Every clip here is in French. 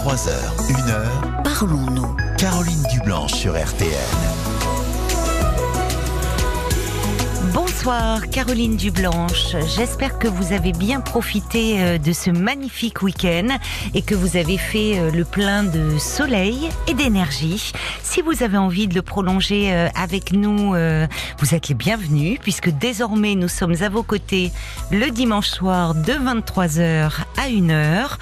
23h, 1h. Parlons-nous. Caroline Dublanche sur RTN. Bonsoir Caroline Dublanche, j'espère que vous avez bien profité euh, de ce magnifique week-end et que vous avez fait euh, le plein de soleil et d'énergie. Si vous avez envie de le prolonger euh, avec nous, vous êtes les bienvenus puisque désormais nous sommes à vos côtés le dimanche soir de 23h à 1h.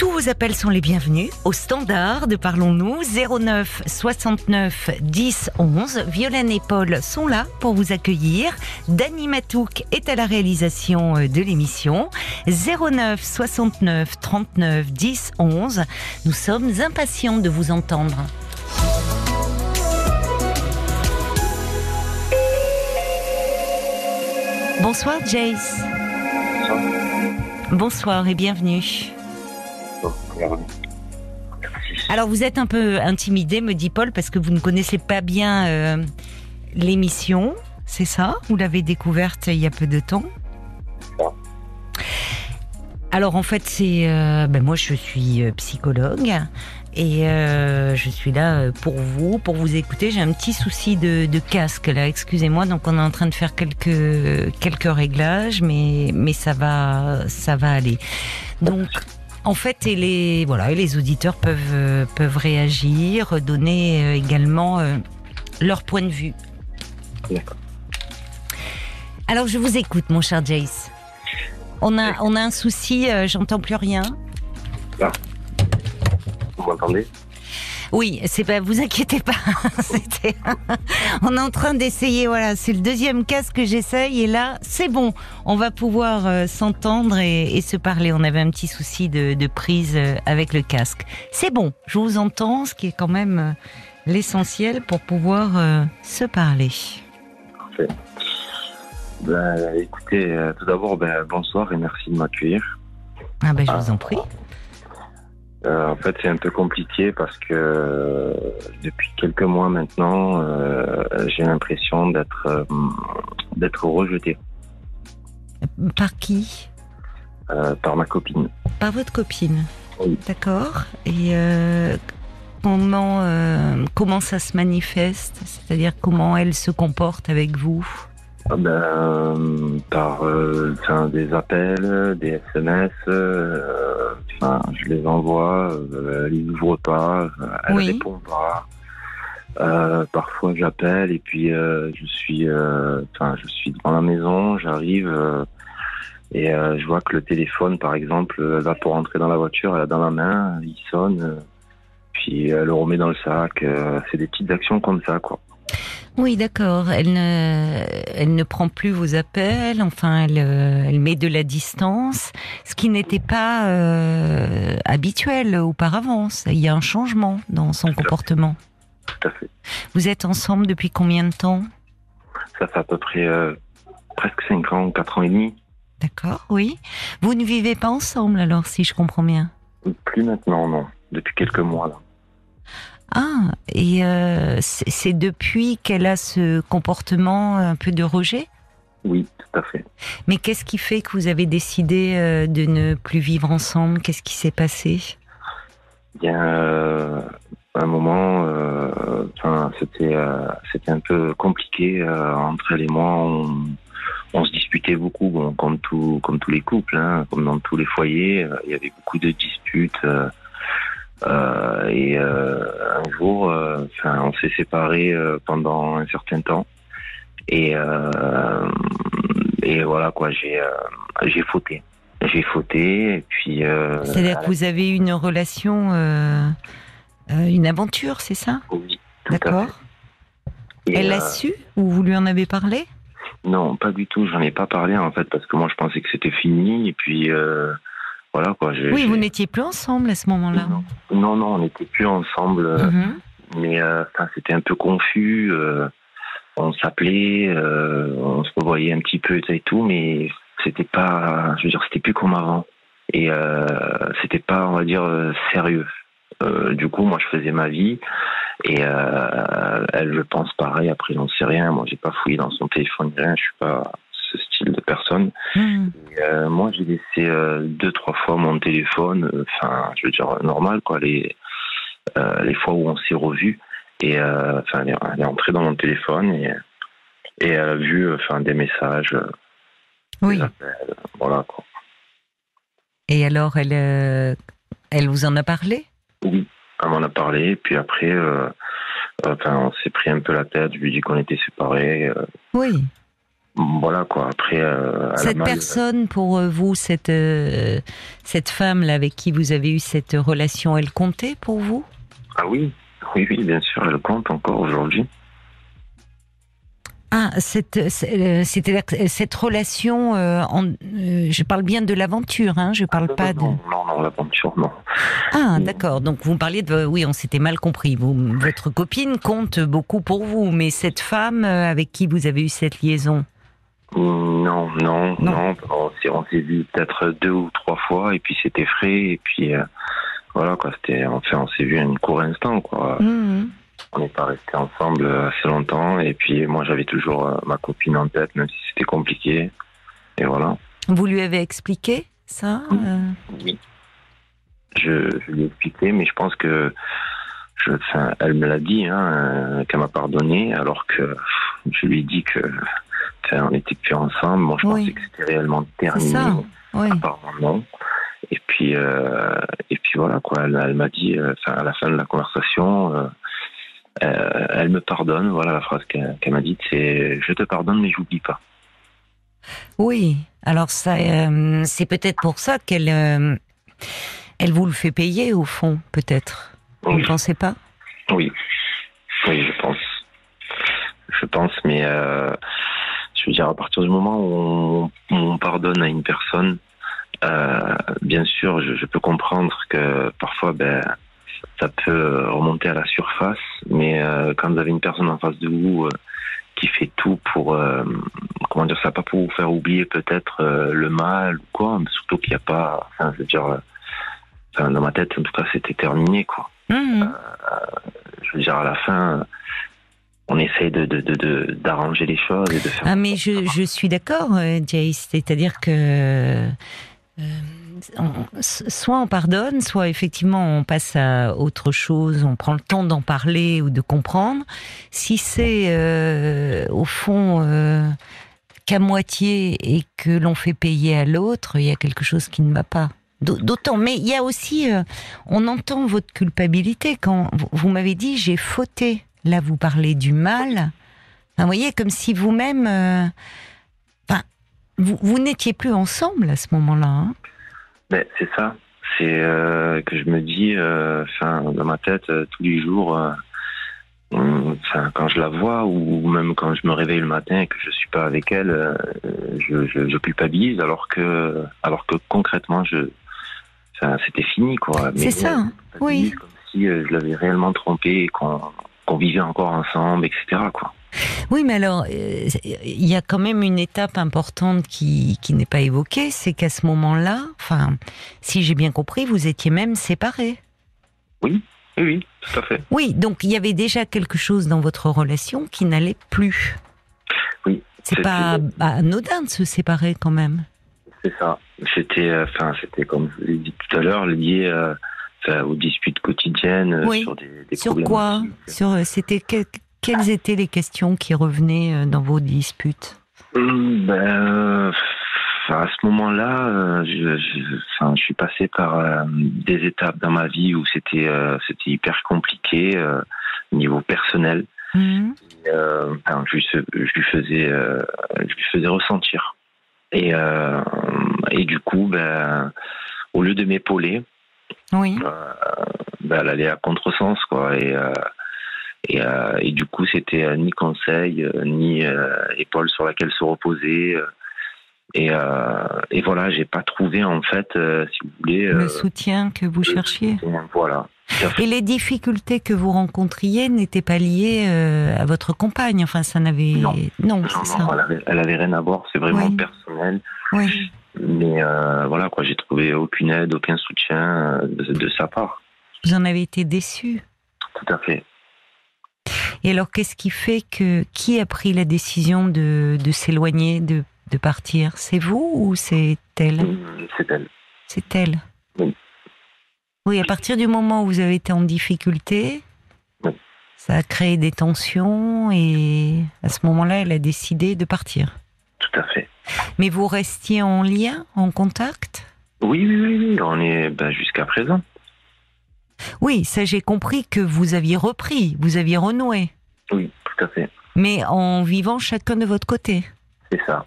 Tous vos appels sont les bienvenus au standard de Parlons-nous 09 69 10 11. Violaine et Paul sont là pour vous accueillir. Dany Matouk est à la réalisation euh, de l'émission 09 69 39 10 11. Nous sommes impatients de vous entendre. Bonsoir Jace. Bonsoir et bienvenue. Alors vous êtes un peu intimidé, me dit Paul, parce que vous ne connaissez pas bien euh, l'émission, c'est ça? Vous l'avez découverte il y a peu de temps? Alors en fait c'est euh, ben moi je suis euh, psychologue et je suis là pour vous pour vous écouter. J'ai un petit souci de, de casque là. Excusez-moi. Donc on est en train de faire quelques quelques réglages mais mais ça va ça va aller. Donc en fait, et les voilà, et les auditeurs peuvent euh, peuvent réagir, donner euh, également euh, leur point de vue. D'accord. Alors, je vous écoute, mon cher Jace. On a on a un souci, j'entends plus rien. Là. Vous m'entendez? Oui, c'est pas, vous inquiétez pas. on est en train d'essayer. Voilà, c'est le deuxième casque que j'essaye et là, c'est bon. On va pouvoir euh, s'entendre et, se parler. On avait un petit souci de, prise euh, avec le casque. C'est bon. Je vous entends, ce qui est quand même euh, l'essentiel pour pouvoir se parler. Parfait. Ben, écoutez, tout d'abord, ben, bonsoir et merci de m'accueillir. Ah ben, je vous en prie. Euh, en fait, c'est un peu compliqué parce que euh, depuis quelques mois maintenant, euh, j'ai l'impression d'être d'être rejeté. Par qui? Par ma copine. Par votre copine. Oui. D'accord. Et comment comment ça se manifeste? C'est-à-dire comment elle se comporte avec vous? Ben, par euh, des appels, des SMS, euh, enfin, je les envoie, euh, elle les ouvre pas, elle oui. répond pas. Euh, parfois j'appelle et puis euh, je suis, enfin, je suis dans la maison, j'arrive et je vois que le téléphone, par exemple, va pour rentrer dans la voiture, elle a dans la main, il sonne, puis elle le remet dans le sac. c'est des petites actions comme ça, quoi. Oui, d'accord. Elle ne, elle ne prend plus vos appels. Enfin, elle, euh, elle met de la distance, ce qui n'était pas euh, habituel auparavant. Il y a un changement dans son comportement. Tout à fait. Vous êtes ensemble depuis combien de temps? Ça fait à peu près euh, presque 5 ans, 4 ans et demi. D'accord, oui. Vous ne vivez pas ensemble alors, si je comprends bien? Plus maintenant, non. Depuis quelques mois là. Ah, et euh, c'est depuis qu'elle a ce comportement un peu de rejet? Oui, tout à fait. Mais qu'est-ce qui fait que vous avez décidé euh, de ne plus vivre ensemble? Qu'est-ce qui s'est passé? A euh, un moment, c'était c'était un peu compliqué entre elle et moi. On, se disputait beaucoup, comme tout, comme tous les couples, hein, comme dans tous les foyers. Il y avait beaucoup de disputes. Euh, et euh, un jour, euh, enfin, on s'est séparés pendant un certain temps. Et, et voilà quoi, j'ai j'ai fauté. J'ai fauté et puis. C'est-à-dire que vous avez eu une relation, une aventure, c'est ça? Oui. D'accord. Elle l'a su ou vous lui en avez parlé? Non, pas du tout. J'en ai pas parlé en fait parce que moi je pensais que c'était fini et puis voilà quoi. Oui, vous n'étiez plus ensemble à ce moment-là. Non, non, on n'était plus ensemble. Euh, mhm. Mais euh, c'était un peu confus. Euh, on s'appelait, on se revoyait un petit peu et tout, mais c'était pas, je veux dire, c'était plus comme avant. Et c'était pas, on va dire, sérieux. du coup, moi, je faisais ma vie et elle, je pense pareil. Après, j'en sais rien. Moi, j'ai pas fouillé dans son téléphone, rien. Je suis pas de personnes. Hmm. moi, j'ai laissé deux, trois fois mon téléphone, enfin, je veux dire normal, quoi, les les fois où on s'est revus. Et enfin, elle, est entrée dans mon téléphone et et elle a vu enfin des messages. Oui. voilà quoi. Et alors, elle, elle vous en a parlé? Oui, elle m'en a parlé. Puis après, enfin, on s'est pris un peu la tête. Je lui ai dit qu'on était séparés. oui. Voilà quoi. Après, cette personne pour vous, cette cette femme là avec qui vous avez eu cette relation, elle comptait pour vous? Ah oui, oui, oui, bien sûr, elle compte encore aujourd'hui. Ah, cette, euh, c'était cette relation, euh, en, euh, je parle bien de l'aventure, hein, je parle ah, pas de. Non, non, l'aventure, non. Ah, d'accord. Donc vous parliez de, oui, on s'était mal compris. Vous, votre copine compte beaucoup pour vous, mais cette femme avec qui vous avez eu cette liaison? Non, non, non. On s'est vu peut-être deux ou trois fois, et puis c'était frais, et puis voilà quoi. C'était, enfin, on s'est vu un court instant, quoi. Mmh. On n'est pas resté ensemble assez longtemps. Et puis moi, j'avais toujours euh, ma copine en tête, même si c'était compliqué. Et voilà. Vous lui avez expliqué ça euh? Oui. Je, lui ai expliqué, mais je pense que je, elle me l'a dit, hein, euh, qu'elle m'a pardonné, alors que je lui ai dit que on n'était plus ensemble. Moi, je pensais que c'était réellement terminé. Ça. Apparemment non. Et puis, et puis voilà quoi. Elle, m'a dit, à la fin de la conversation, euh, elle me pardonne. Voilà la phrase qu'elle m'a dite, c'est je te pardonne mais j'oublie pas. Oui, alors ça, euh, c'est peut-être pour ça qu'elle, euh, elle vous le fait payer au fond, peut-être. Vous ne pensez pas? Oui, oui, je pense. Je pense, mais veux dire, à partir du moment où on, pardonne à une personne, bien sûr, je, je, peux comprendre que parfois, ben, ça peut remonter à la surface, mais euh, quand vous avez une personne en face de vous euh, qui fait tout pour, euh, comment dire ça, pas pour vous faire oublier peut-être le mal ou quoi, mais surtout qu'il n'y a pas, enfin, je veux dire, dans ma tête, en tout cas, c'était terminé, quoi. Mmh. je veux dire, à la fin, on essaye de, d'arranger les choses et de faire. Ah, mais je, je suis d'accord, Jace, c'est-à-dire que soit on pardonne, soit effectivement on passe à autre chose, on prend le temps d'en parler ou de comprendre. Si c'est euh, au fond euh, qu'à moitié et que l'on fait payer à l'autre, il y a quelque chose qui ne va pas. D'autant, mais il y a aussi, euh, on entend votre culpabilité quand vous m'avez dit j'ai fauté. Là, vous parlez du mal. vous voyez, comme si vous-même, enfin, vous, vous n'étiez plus ensemble à ce moment-là. Hein ben, c'est ça. C'est euh, que je me dis, euh, enfin, dans ma tête, euh, tous les jours, enfin, quand je la vois ou même quand je me réveille le matin et que je suis pas avec elle, je, je, je, culpabilise alors que, alors que concrètement, je, c'était fini, quoi. C'est ça, oui. Comme si je l'avais réellement trompé et qu'on qu'on vivait encore ensemble, etc., quoi. Oui, mais alors, euh, il y a quand même une étape importante qui, qui n'est pas évoquée, c'est qu'à ce moment-là, enfin, si j'ai bien compris, vous étiez même séparés. Oui, oui, oui, tout à fait. Oui, donc il y avait déjà quelque chose dans votre relation qui n'allait plus. Oui. C'est pas anodin de se séparer quand même. C'est ça. C'était, euh, enfin, c'était comme je l'ai dit tout à l'heure, lié euh, aux disputes quotidiennes sur des, des Sur quoi Sur c'était quelles étaient les questions qui revenaient euh, dans vos disputes hum, ben, à ce moment-là, euh, je, je, suis passé par euh, des étapes dans ma vie où c'était c'était hyper compliqué au niveau personnel. Mmh. je, lui, faisais je lui faisais ressentir et et du coup ben au lieu de m'épauler, oui. ben, elle allait à contresens quoi et et, euh, et du coup, c'était euh, ni conseil, euh, ni épaule sur laquelle se reposer. Et, et, voilà, j'ai pas trouvé en fait, si vous voulez, le soutien que vous cherchiez. voilà. Et les difficultés que vous rencontriez n'étaient pas liées à votre compagne. Enfin, ça n'avait non, non, ça. Elle avait, elle avait, rien à voir. C'est vraiment personnel. Oui. Mais voilà, quoi, j'ai trouvé aucune aide, aucun soutien de, de sa part. Vous en avez été déçu? Tout à fait. Et alors, qu'est-ce qui fait que qui a pris la décision de, de s'éloigner, de de partir? C'est vous ou c'est elle? C'est elle. C'est elle. Oui. Oui, à partir du moment où vous avez été en difficulté, ça a créé des tensions et à ce moment-là, elle a décidé de partir. Tout à fait. Mais vous restiez en lien, en contact? Oui, oui, oui, oui, on est ben, jusqu'à présent. Oui, ça j'ai compris que vous aviez repris, vous aviez renoué. Oui, tout à fait. Mais en vivant chacun de votre côté. C'est ça.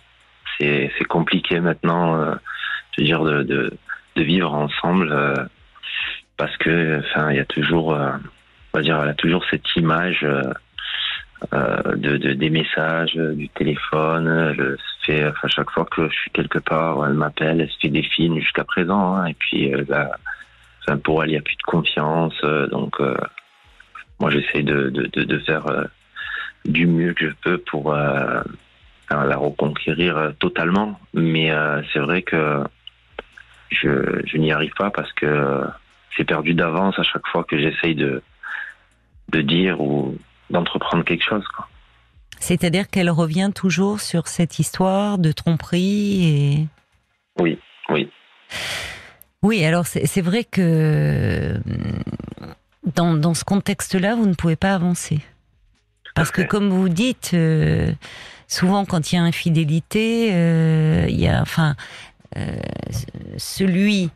C'est compliqué maintenant, euh, je veux dire, de, de, vivre ensemble euh, parce que, enfin, il y a toujours, euh, on va dire, elle a toujours cette image de, de, des messages, du téléphone. Elle fait, enfin, chaque fois que je suis quelque part, elle m'appelle, elle se fait des films jusqu'à présent, hein, et puis là pour elle, il n'y a plus de confiance. Euh, donc, euh, moi, j'essaie de, de, faire euh, du mieux que je peux pour la reconquérir totalement. Mais c'est vrai que je, je n'y arrive pas parce que c'est perdu d'avance à chaque fois que j'essaye de, de dire ou d'entreprendre quelque chose. C'est-à-dire qu'elle revient toujours sur cette histoire de tromperie et... Oui, oui. Oui, alors c'est vrai que dans, dans ce contexte-là, vous ne pouvez pas avancer. Parce que comme vous dites, euh, souvent quand il y a infidélité, euh, il y a, enfin, euh, celui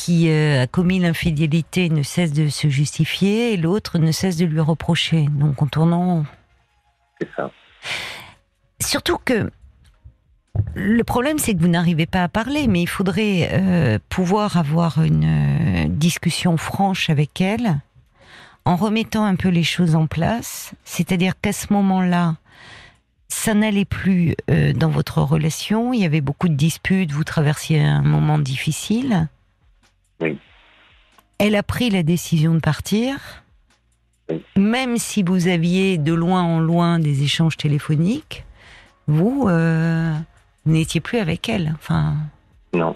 qui a commis l'infidélité ne cesse de se justifier et l'autre ne cesse de lui reprocher. Donc en tournant. C'est ça. Surtout que le problème, c'est que vous n'arrivez pas à parler, mais il faudrait euh, pouvoir avoir une euh, discussion franche avec elle, en remettant un peu les choses en place. C'est-à-dire qu'à ce moment-là, ça n'allait plus euh, dans votre relation. Il y avait beaucoup de disputes. Vous traversiez un moment difficile. Oui. Elle a pris la décision de partir. Même si vous aviez de loin en loin des échanges téléphoniques, vous, vous n'étiez plus avec elle. Enfin. Non.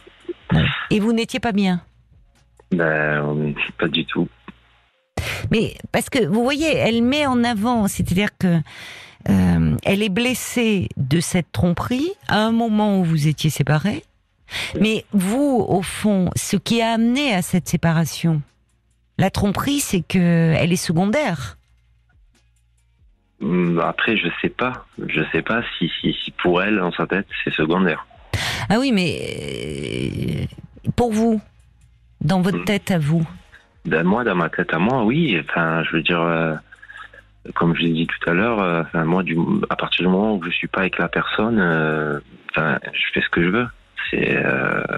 Et vous n'étiez pas bien. Ben, pas du tout. Mais parce que vous voyez, elle met en avant, c'est-à-dire que euh, elle est blessée de cette tromperie à un moment où vous étiez séparés. Mais vous, au fond, ce qui a amené à cette séparation, la tromperie, c'est que elle est secondaire. Hmm, après, je sais pas. Je sais pas si, si, si pour elle, en sa tête, c'est secondaire. Ah oui, mais euh, pour vous, dans votre hmm. tête à vous ben Moi, dans ma tête à moi, oui. Enfin, je veux dire, euh, comme je l'ai dit tout à l'heure, euh, enfin, moi, du, à partir du moment où je suis pas avec la personne, enfin, je fais ce que je veux. C'est,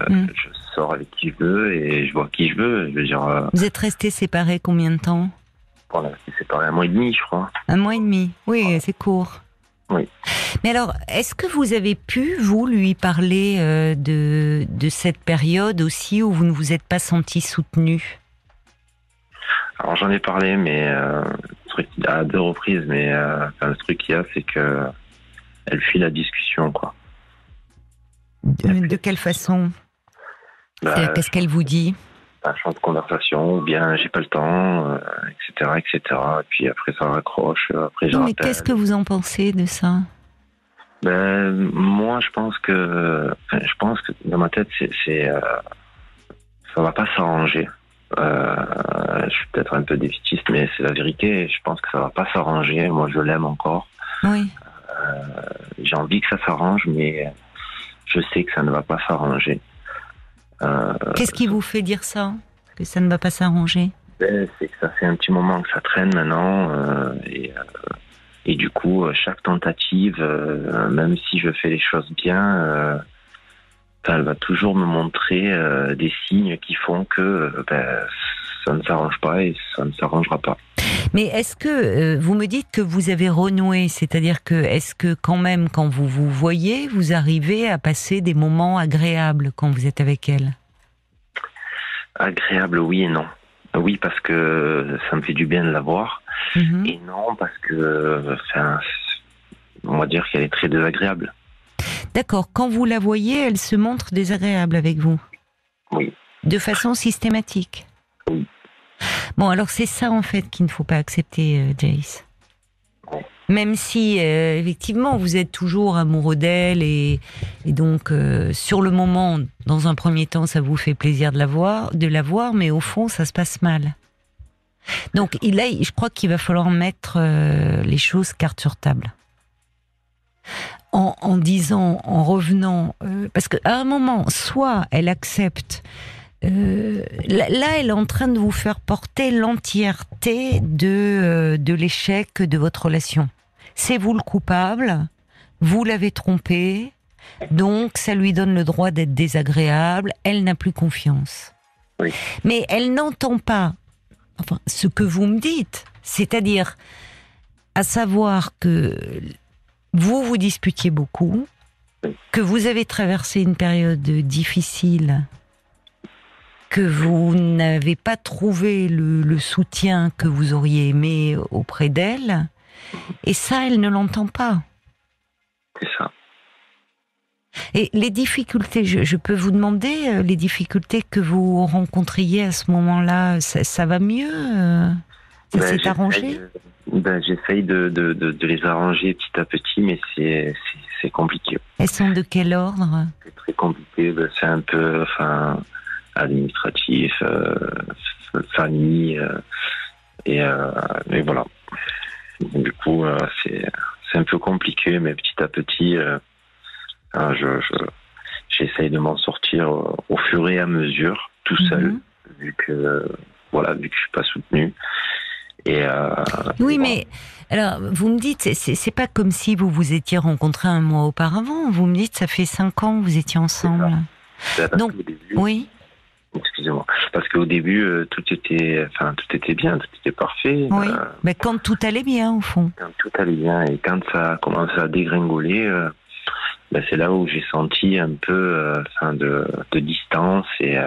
hmm. je sors avec qui je veux et je vois qui je veux. Je veux dire. vous êtes restés séparés combien de temps? on a séparé un mois et demi, je crois. Un mois et demi, oui, c'est court. Oui. Mais alors, est-ce que vous avez pu, vous, lui parler euh, de, de cette période aussi où vous ne vous êtes pas senti soutenu Alors j'en ai parlé, mais euh, à deux reprises, mais euh, le truc qu'il y a, c'est que elle fuit la discussion, quoi. De, quelle façon bah, Qu'est-ce qu'elle vous dit un champ de conversation, ou bien j'ai pas le temps, etc., euh, etc. Et puis après ça raccroche, après Mais qu'est-ce que vous en pensez de ça ben, moi, je pense que, je pense que dans ma tête, c'est, c'est euh, ça va pas s'arranger. Euh, je suis peut-être un peu défitiste, mais c'est la vérité. Je pense que ça va pas s'arranger. Moi, je l'aime encore. Oui. j'ai envie que ça s'arrange, mais je sais que ça ne va pas s'arranger. Euh, Qu'est-ce qui vous fait dire ça Que ça ne va pas s'arranger? Ben, C'est que ça fait un petit moment que ça traîne maintenant. Euh, et, euh, et, du coup, chaque tentative, même si je fais les choses bien, elle va toujours me montrer des signes qui font que ben, ça ne s'arrange pas et ça ne s'arrangera pas. Mais est-ce que euh, vous me dites que vous avez renoué, c'est-à-dire que est-ce que quand même quand vous vous voyez, vous arrivez à passer des moments agréables quand vous êtes avec elle? Agréable, oui et non. Oui parce que ça me fait du bien de la voir, mhm. et non parce que, enfin, on va dire qu'elle est très désagréable. D'accord. Quand vous la voyez, elle se montre désagréable avec vous? Oui. De façon systématique? Oui. Bon, alors c'est ça en fait qu'il ne faut pas accepter, euh, Jace. Même si, euh, effectivement, vous êtes toujours amoureux d'elle et, donc, euh, sur le moment, dans un premier temps, ça vous fait plaisir de la voir, de la voir mais au fond, ça se passe mal. Donc, là, je crois qu'il va falloir mettre les choses carte sur table. En, en disant, en revenant, parce qu'à un moment, soit elle accepte euh, là, elle est en train de vous faire porter l'entièreté de, euh, de l'échec de votre relation. C'est vous le coupable, vous l'avez trompé, donc ça lui donne le droit d'être désagréable, elle n'a plus confiance. Mais elle n'entend pas enfin, ce que vous me dites, c'est-à-dire à savoir que vous vous disputiez beaucoup, que vous avez traversé une période difficile que vous n'avez pas trouvé le, soutien que vous auriez aimé auprès d'elle. Et ça, elle ne l'entend pas. C'est ça. Et les difficultés, je, peux vous demander euh, les difficultés que vous rencontriez à ce moment-là, ça, va mieux euh, Ça ben, s'est arrangé? ben, J'essaye de, de, de, les arranger petit à petit, mais c'est compliqué. Elles sont de quel ordre? C'est très compliqué. Ben, c'est un peu, enfin, administratif, euh, famille, euh, et, euh, et, voilà. Du coup, c'est c'est un peu compliqué, mais petit à petit, je, j'essaye de m'en sortir au fur et à mesure, tout seul, mhm. vu que voilà, vu que je suis pas soutenu. Et oui, mais alors vous me dites, c'est, pas comme si vous vous étiez rencontrés un mois auparavant. Vous me dites, ça fait cinq ans que vous étiez ensemble. Donc, oui excusez-moi. Parce qu'au début, euh, tout était, enfin, tout était bien, tout était parfait. Oui. Euh, mais quand tout allait bien, au fond. Quand tout allait bien, et quand ça a commencé à dégringoler, euh, ben, c'est là où j'ai senti un peu, enfin, de, de, distance et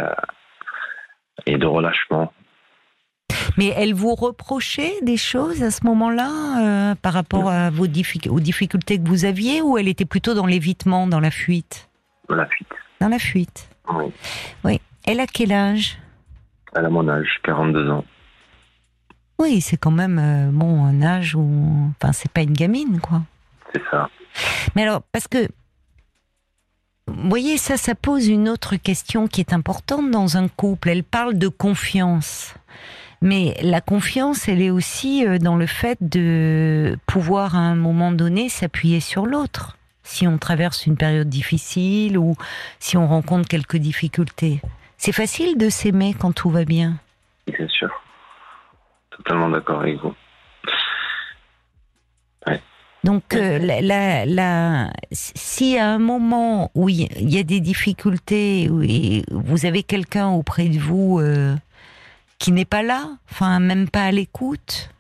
et de relâchement. Mais elle vous reprochait des choses à ce moment-là par rapport à vos aux difficultés que vous aviez ou elle était plutôt dans l'évitement, dans la fuite? Dans la fuite. Dans la fuite. Oui. Oui. Elle a quel âge? Elle a mon âge, 42 ans. Oui, c'est quand même euh, bon un âge où, enfin, c'est pas une gamine, quoi. C'est ça. Mais alors, parce que, vous voyez, ça, ça pose une autre question qui est importante dans un couple. Elle parle de confiance. Mais la confiance, elle est aussi euh, dans le fait de pouvoir à un moment donné s'appuyer sur l'autre si on traverse une période difficile ou si on rencontre quelques difficultés. C'est facile de s'aimer quand tout va bien. Bien sûr. Totalement d'accord avec vous. Donc, euh, la, la, si à un moment où il y a des difficultés, où vous avez quelqu'un auprès de vous euh, qui n'est pas là, enfin même pas à l'écoute,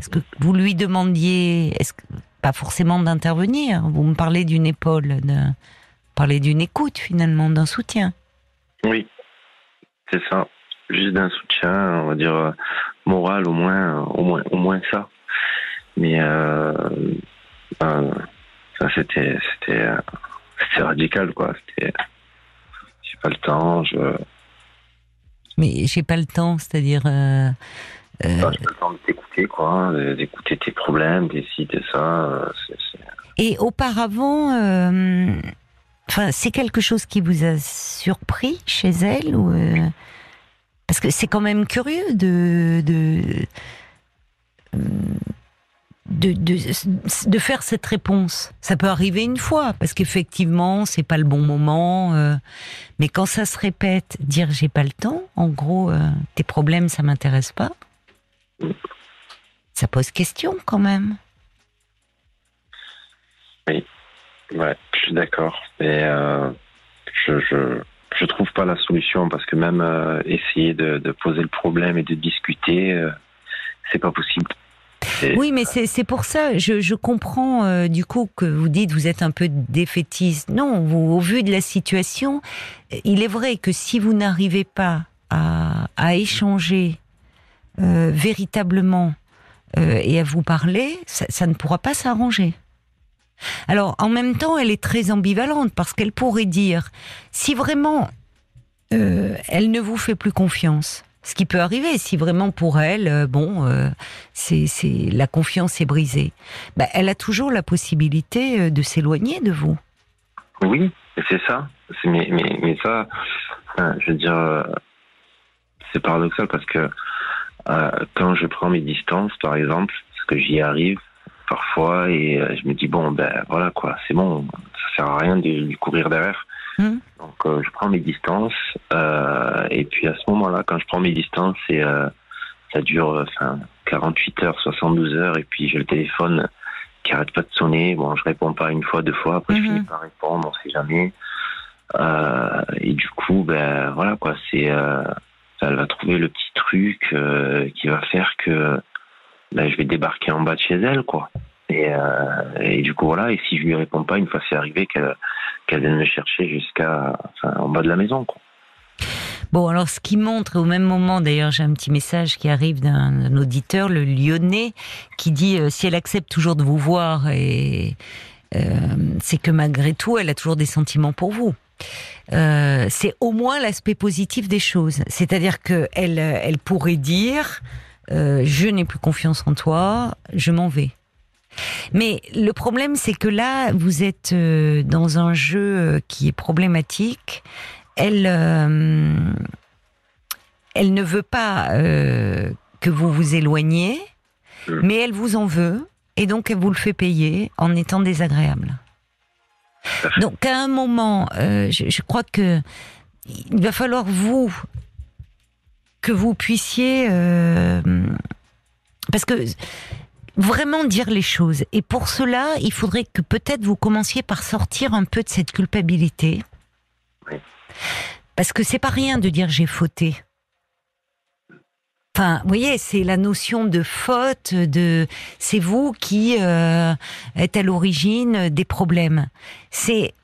est-ce que vous lui demandiez, est-ce que, pas forcément d'intervenir, vous me parlez d'une épaule, de, parlez d'une écoute finalement, d'un soutien. Oui, c'est ça. Juste d'un soutien, on va dire euh, moral au moins, au moins, au moins ça. Mais euh, ben, ça c'était, c'était, c'était radical quoi. C'était, j'ai pas le temps. Je. Mais j'ai pas le temps, c'est-à-dire. Euh, euh... j'ai pas le temps de t'écouter quoi, d'écouter tes problèmes, des ci, de ça. Et auparavant. Enfin, c'est quelque chose qui vous a surpris chez elle ou euh, parce que c'est quand même curieux de de, de faire cette réponse. Ça peut arriver une fois parce qu'effectivement c'est pas le bon moment, euh, mais quand ça se répète, dire j'ai pas le temps, en gros euh, tes problèmes ça m'intéresse pas, ça pose question quand même. Oui. Ouais, je suis d'accord. Et euh, je, je, trouve pas la solution parce que même euh, essayer de, de, poser le problème et de discuter, euh, c'est pas possible. Oui, mais c'est pour ça, je, je comprends euh, du coup que vous dites vous êtes un peu défaitiste. Non, au vu de la situation, il est vrai que si vous n'arrivez pas à, à échanger euh, véritablement et à vous parler, ça ne pourra pas s'arranger. Alors, en même temps, elle est très ambivalente parce qu'elle pourrait dire, si vraiment euh, elle ne vous fait plus confiance, Ce qui peut arriver si vraiment pour elle, euh, bon, euh, c'est la confiance est brisée. Bah, elle a toujours la possibilité de s'éloigner de vous. Oui, c'est ça. Mais, mais, mais ça, je veux dire, c'est paradoxal parce que quand je prends mes distances, par exemple, parce que j'y arrive parfois et je me dis bon ben voilà quoi, c'est bon, ça sert à rien de lui courir derrière. Hmm. Donc euh, je prends mes distances euh, et puis à ce moment-là, quand je prends mes distances, et, euh, ça dure enfin 48 heures, 72 heures et puis j'ai le téléphone qui arrête pas de sonner. Bon, je réponds pas une fois, deux fois, après je hmm. finis par répondre, on sait jamais. et du coup, ben voilà quoi, c'est elle va trouver le petit truc qui va faire que ben, je vais débarquer en bas de chez elle, quoi. Et, euh, et, du coup, voilà, et si je lui réponds pas, une fois c'est arrivé, qu'elle qu'elle vienne me chercher jusqu'à en bas de la maison. Quoi. Bon, alors ce qui montre, au même moment, d'ailleurs, j'ai un petit message qui arrive d'un auditeur, le Lyonnais, qui dit euh, si elle accepte toujours de vous voir, euh, c'est que malgré tout, elle a toujours des sentiments pour vous. C'est au moins l'aspect positif des choses. C'est-à-dire que elle, elle pourrait dire euh, je n'ai plus confiance en toi, je m'en vais. Mais le problème, c'est que là, vous êtes euh, dans un jeu euh, qui est problématique. Elle, euh, elle ne veut pas que vous vous éloigniez, mais elle vous en veut, et donc elle vous le fait payer en étant désagréable. Donc à un moment, je, crois que il va falloir vous que vous puissiez parce que vraiment dire les choses. Et pour cela, il faudrait que peut-être vous commenciez par sortir un peu de cette culpabilité. Parce que c'est pas rien de dire j'ai fauté. Enfin, vous voyez, c'est la notion de faute, de c'est vous qui euh, êtes à l'origine des problèmes. C'est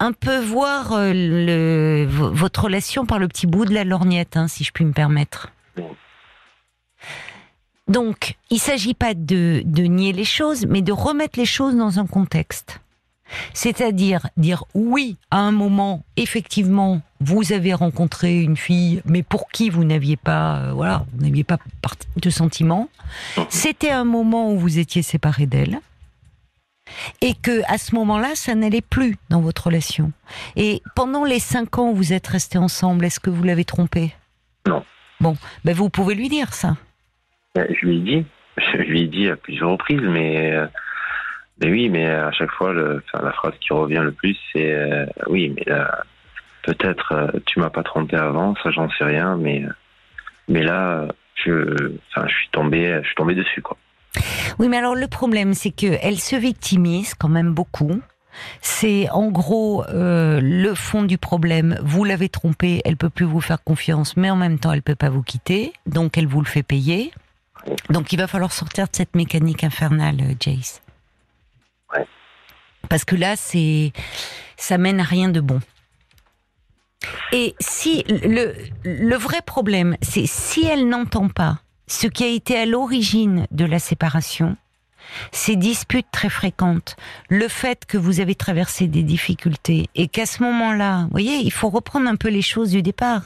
un peu voir euh, le, votre relation par le petit bout de la lorgnette, hein, si je puis me permettre. Donc, il ne s'agit pas de, nier les choses, mais de remettre les choses dans un contexte. C'est-à-dire dire oui, à un moment, effectivement, vous avez rencontré une fille, mais pour qui vous n'aviez pas, euh, voilà, vous n'aviez pas de sentiments. C'était un moment où vous étiez séparé d'elle. Et que à ce moment-là, ça n'allait plus dans votre relation. Et pendant les cinq ans où vous êtes restés ensemble, est-ce que vous l'avez trompé? Non. Bon, ben vous pouvez lui dire ça. Euh, je lui ai dit, je lui ai dit à plusieurs reprises, mais, euh, mais oui, mais à chaque fois, le, la phrase qui revient le plus, c'est euh, oui, mais là, peut-être tu m'as pas trompé avant, ça j'en sais rien, mais mais là, je, enfin, je suis tombé, je suis tombé dessus, quoi. Oui, mais alors le problème, c'est que elle se victimise quand même beaucoup. C'est en gros le fond du problème. Vous l'avez trompée, elle peut plus vous faire confiance, mais en même temps, elle peut pas vous quitter, donc elle vous le fait payer. Donc il va falloir sortir de cette mécanique infernale, euh, Jace. Ouais. Parce que là, c'est, ça mène à rien de bon. Et si le, le vrai problème, c'est si elle n'entend pas ce qui a été à l'origine de la séparation, ces disputes très fréquentes, le fait que vous avez traversé des difficultés et qu'à ce moment-là, vous voyez, il faut reprendre un peu les choses du départ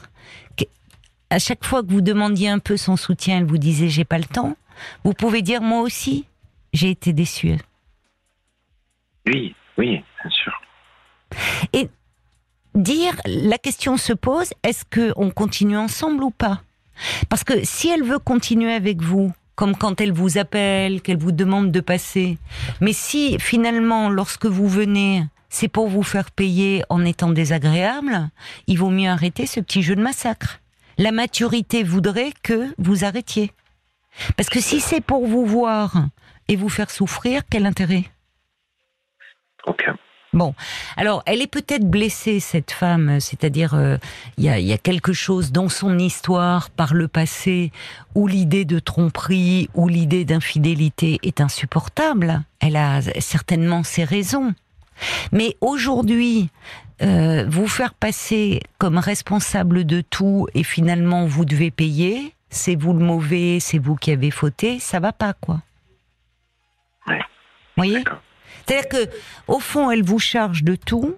à chaque fois que vous demandiez un peu son soutien, elle vous disait j'ai pas le temps. Vous pouvez dire moi aussi, j'ai été déçue. Oui, oui, bien sûr. Et dire, la question se pose, est-ce que on continue ensemble ou pas? Parce que si elle veut continuer avec vous, comme quand elle vous appelle, qu'elle vous demande de passer, mais si finalement, lorsque vous venez, c'est pour vous faire payer en étant désagréable, il vaut mieux arrêter ce petit jeu de massacre la maturité voudrait que vous arrêtiez. Parce que si c'est pour vous voir et vous faire souffrir, quel intérêt? Bon, alors elle est peut-être blessée cette femme, c'est-à-dire euh, il y, a, quelque chose dans son histoire par le passé où l'idée de tromperie ou l'idée d'infidélité est insupportable. Elle a certainement ses raisons. Mais aujourd'hui, euh, vous faire passer comme responsable de tout et finalement vous devez payer, c'est vous le mauvais, c'est vous qui avez fauté, ça va pas quoi. Ouais. Vous voyez? C'est-à-dire que au fond, elle vous charge de tout,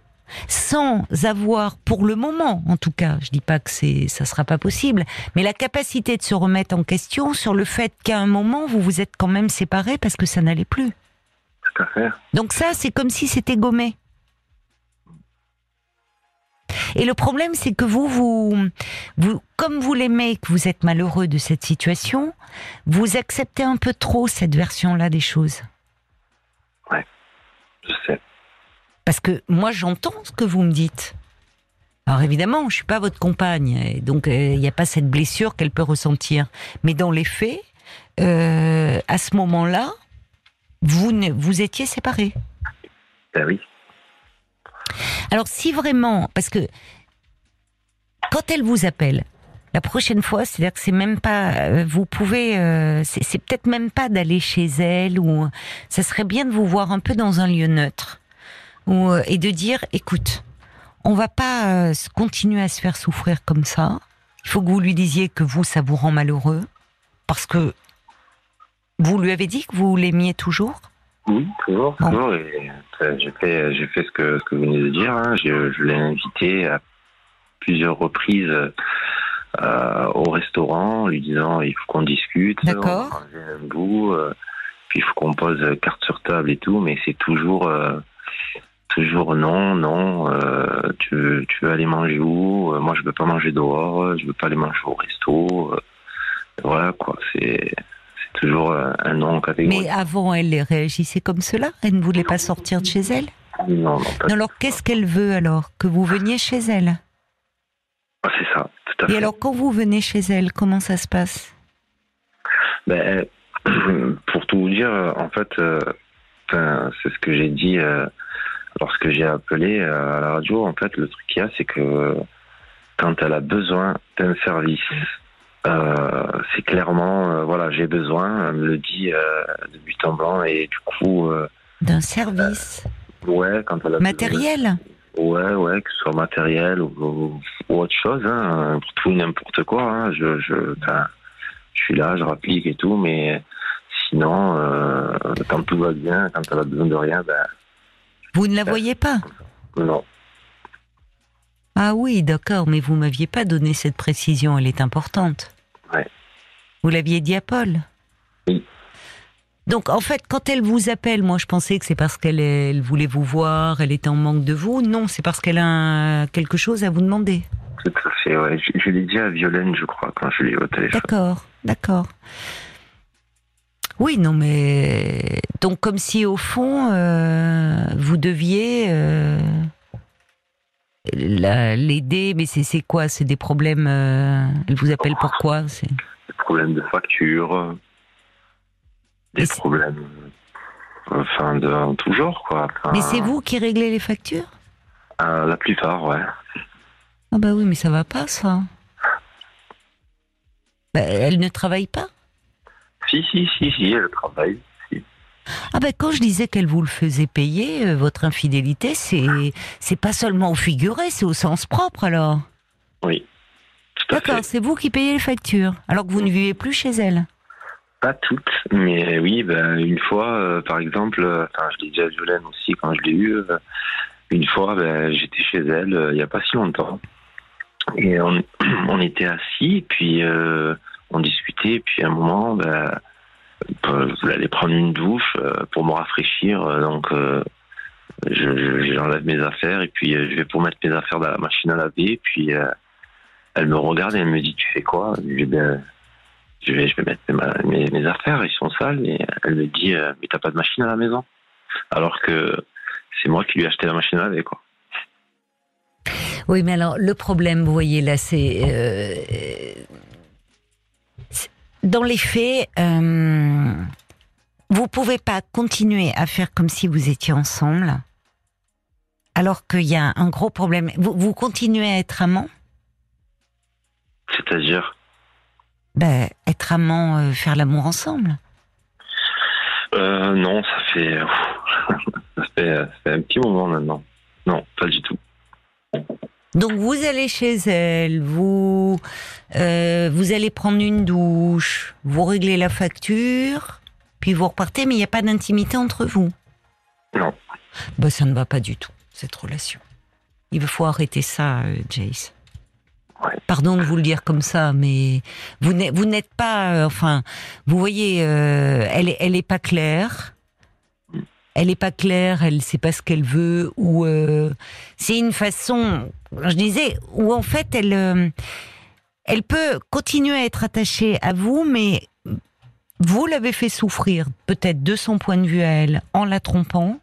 sans avoir, pour le moment, en tout cas, je dis pas que c'est, ça sera pas possible, mais la capacité de se remettre en question sur le fait qu'à un moment vous vous êtes quand même séparés parce que ça n'allait plus. Tout à fait. Donc ça, c'est comme si c'était gommé. Et le problème, c'est que vous, vous, vous, comme vous l'aimez, que vous êtes malheureux de cette situation, vous acceptez un peu trop cette version-là des choses. Ouais, je sais. Parce que moi, j'entends ce que vous me dites. Alors évidemment, je suis pas votre compagne, et donc euh, il n'y a pas cette blessure qu'elle peut ressentir. Mais dans les faits, euh, à ce moment-là, vous vous étiez séparés. Ben oui. Alors si vraiment, parce que quand elle vous appelle, la prochaine fois, c'est-à-dire que c'est même pas, euh, vous pouvez, euh, c'est peut-être même pas d'aller chez elle ou ça serait bien de vous voir un peu dans un lieu neutre ou, euh, et de dire, écoute, on va pas continuer à se faire souffrir comme ça. Il faut que vous lui disiez que vous, ça vous rend malheureux parce que vous lui avez dit que vous l'aimiez toujours? Oui, toujours, toujours. J'ai fait, j'ai fait ce que, ce que vous venez de dire. Hein. Je, je l'ai invité à plusieurs reprises au restaurant, en lui disant il faut qu'on discute, D'accord. un bout, euh, puis il faut qu'on pose carte sur table et tout, mais c'est toujours euh, toujours non, non. Euh, tu, veux, tu veux aller manger où Moi, je veux pas manger dehors. Je veux pas aller manger au resto. voilà quoi. C'est toujours un non catégorique. Mais avant, elle réagissait comme cela? Elle ne voulait pas sortir de chez elle? Non, non. Pas alors, qu'est-ce qu'elle veut alors Que vous veniez chez elle? Ah, C'est ça, tout à fait. Et alors, quand vous venez chez elle, comment ça se passe? Ben, Pour tout vous dire, en fait, euh, c'est ce que j'ai dit euh, lorsque j'ai appelé euh, à la radio. En fait, le truc qu'il y a, c'est que quand elle a besoin d'un service, euh, c'est clairement, voilà, j'ai besoin, elle me le dit de but en blanc, et du coup. D'un service? Ouais, quand elle a Matériel? Ouais, ouais, que ce soit matériel ou, autre chose, hein, pour tout n'importe quoi. Hein, je, je, je suis là, je rapplique et tout, mais sinon, quand tout va bien, quand elle a besoin de rien, ben. Vous ne la voyez pas? Non. Ah oui, d'accord, mais vous m'aviez pas donné cette précision, elle est importante. Ouais. Vous l'aviez dit à Paul? Donc en fait, quand elle vous appelle, moi je pensais que c'est parce qu'elle voulait vous voir, elle était en manque de vous. Non, c'est parce qu'elle a quelque chose à vous demander. Tout à fait, ouais. Je, l'ai dit à Violaine, je crois, quand je l'ai eu au téléphone. D'accord, d'accord. Oui, non, mais donc comme si au fond euh, vous deviez euh, l'aider, mais c'est quoi? C'est des problèmes. Euh, elle vous appelle pourquoi des problèmes de facture, des problèmes, enfin de tout genre quoi. mais c'est vous qui réglez les factures? euh, La plupart, ouais. Ah bah oui, mais ça va pas ça. Bah, elle ne travaille pas? Si, si, si, si, elle travaille. Ah ben quand je disais qu'elle vous le faisait payer, euh, votre infidélité, c'est c'est pas seulement au figuré, c'est au sens propre alors. Oui. D'accord, c'est vous qui payez les factures, alors que vous ne vivez plus chez elle. Pas toutes, mais oui, ben, une fois, euh, par exemple, euh, enfin, je l'ai dit à Violaine aussi quand je l'ai eu, une fois, ben, j'étais chez elle il n'y a pas si longtemps. Et on, était assis, puis on discutait, puis à un moment, ben, vous allez prendre une douche euh, pour me rafraîchir. Euh, donc, euh, j'enlève mes affaires et puis je vais pour mettre mes affaires dans la machine à laver. Puis elle me regarde et elle me dit Tu fais quoi? Je, ben, je vais, je vais mettre mes, mes, affaires, ils sont sales. Et elle me dit Mais t'as pas de machine à la maison Alors que c'est moi qui lui ai acheté la machine à laver, quoi. Oui, mais alors le problème, vous voyez là, c'est dans les faits, euh, vous pouvez pas continuer à faire comme si vous étiez ensemble, alors qu'il y a un gros problème. Vous, continuez à être amant C'est-à-dire? Ben, Être amant, euh, faire l'amour ensemble euh, Non, ça fait, ça fait, ça fait un petit moment maintenant. Non, pas du tout. Donc vous allez chez elle, vous euh, vous allez prendre une douche, vous réglez la facture, puis vous repartez, mais il n'y a pas d'intimité entre vous. Non. Bah ça ne va pas du tout cette relation. Il faut arrêter ça, euh, Pardon de vous le dire comme ça, mais vous n'êtes pas, euh, enfin, vous voyez, euh, elle, elle est pas claire. Elle est pas claire, elle sait pas ce qu'elle veut, ou c'est une façon, je disais, où en fait elle, elle peut continuer à être attachée à vous, mais vous l'avez fait souffrir, peut-être de son point de vue à elle, en la trompant.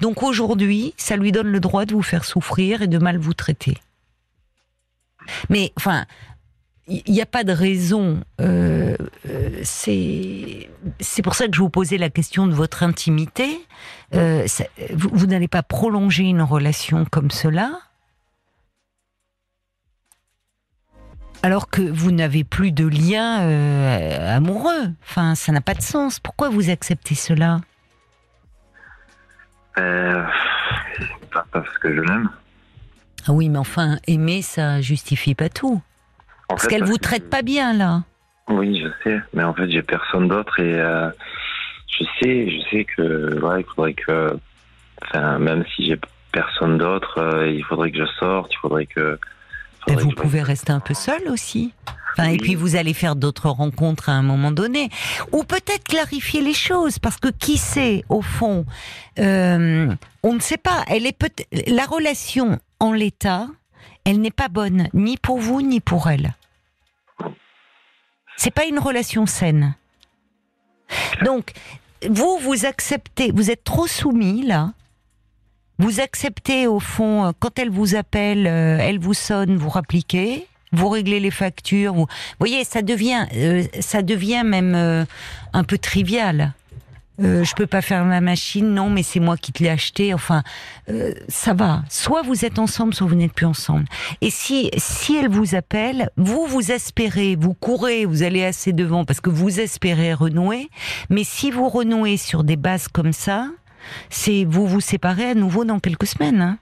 Donc aujourd'hui, ça lui donne le droit de vous faire souffrir et de mal vous traiter. Mais enfin, il n'y a pas de raison. Euh, euh, c'est pour ça que je vous posais la question de votre intimité. Euh, vous n'allez pas prolonger une relation comme cela alors que vous n'avez plus de lien amoureux. Enfin, ça n'a pas de sens. Pourquoi vous acceptez cela? Pas parce que je l'aime. Ah oui, mais enfin, aimer, ça justifie pas tout. parce qu'elle vous traite pas bien, là. Oui, je sais. Mais en fait, j'ai personne d'autre et euh, je sais, je sais que, il faudrait que, enfin, même si j'ai personne d'autre, euh, il faudrait que je sorte, il faudrait que vous pouvez rester un peu seul aussi. Enfin, Et puis vous allez faire d'autres rencontres à un moment donné. Ou peut-être clarifier les choses, parce que qui sait, au fond, euh, on ne sait pas. Elle est peut la relation en l'état, elle n'est pas bonne, ni pour vous, ni pour elle. C'est pas une relation saine. Donc, vous, vous acceptez, vous êtes trop soumis là, vous acceptez au fond, euh, quand elle vous appelle, euh, elle vous sonne, vous rappliquez, vous réglez les factures. Vous, voyez, ça devient, euh, ça devient même un peu trivial. Euh, je peux pas faire ma machine, non, mais c'est moi qui te l'ai acheté. Enfin, ça va. Soit vous êtes ensemble, soit vous n'êtes plus ensemble. Et si si elle vous appelle, vous vous espérez, vous courez, vous allez assez devant parce que vous espérez renouer. Mais si vous renouez sur des bases comme ça, c'est vous vous séparez à nouveau dans quelques semaines. Hein.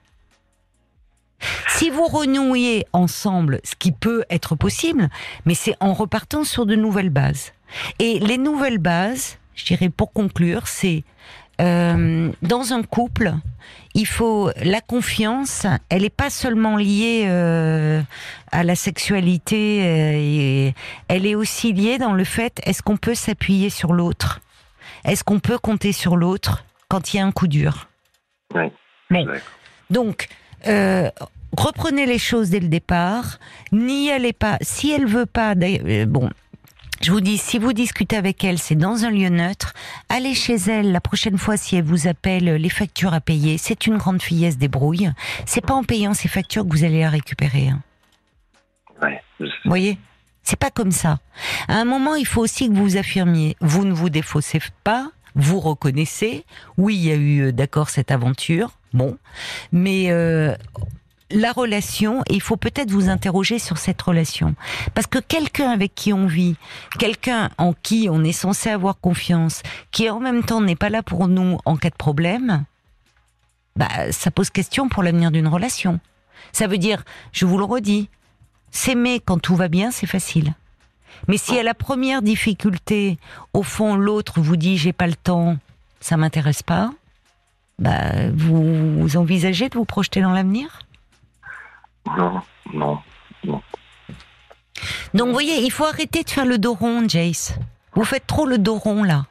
Si vous renouiez ensemble, ce qui peut être possible, mais c'est en repartant sur de nouvelles bases. Et les nouvelles bases, je dirais pour conclure, c'est euh, dans un couple, il faut la confiance. Elle n'est pas seulement liée euh, à la sexualité, euh, elle est aussi liée dans le fait est-ce qu'on peut s'appuyer sur l'autre, est-ce qu'on peut compter sur l'autre quand il y a un coup dur? Oui. Donc, euh, reprenez les choses dès le départ. N'y allez pas. Si elle veut pas, bon. Je vous dis, si vous discutez avec elle, c'est dans un lieu neutre. Allez chez elle la prochaine fois si elle vous appelle les factures à payer. C'est une grande fille, elle se débrouille. C'est pas en payant ces factures que vous allez la récupérer. Hein. Ouais, vous voyez? C'est pas comme ça. À un moment, il faut aussi que vous vous affirmiez. Vous ne vous défaussez pas vous reconnaissez, oui, il y a eu euh, d'accord cette aventure, bon, mais euh, la relation, il faut peut-être vous interroger sur cette relation. Parce que quelqu'un avec qui on vit, quelqu'un en qui on est censé avoir confiance, qui en même temps n'est pas là pour nous en cas de problème, bah, ça pose question pour l'avenir d'une relation. Ça veut dire, je vous le redis, s'aimer quand tout va bien, c'est facile. Mais si à la première difficulté, au fond, l'autre vous dit j'ai pas le temps, ça m'intéresse pas, bah, vous, envisagez de vous projeter dans l'avenir? Non, non, non. Donc, vous voyez, il faut arrêter de faire le dos rond, Jace. Vous faites trop le dos rond, là.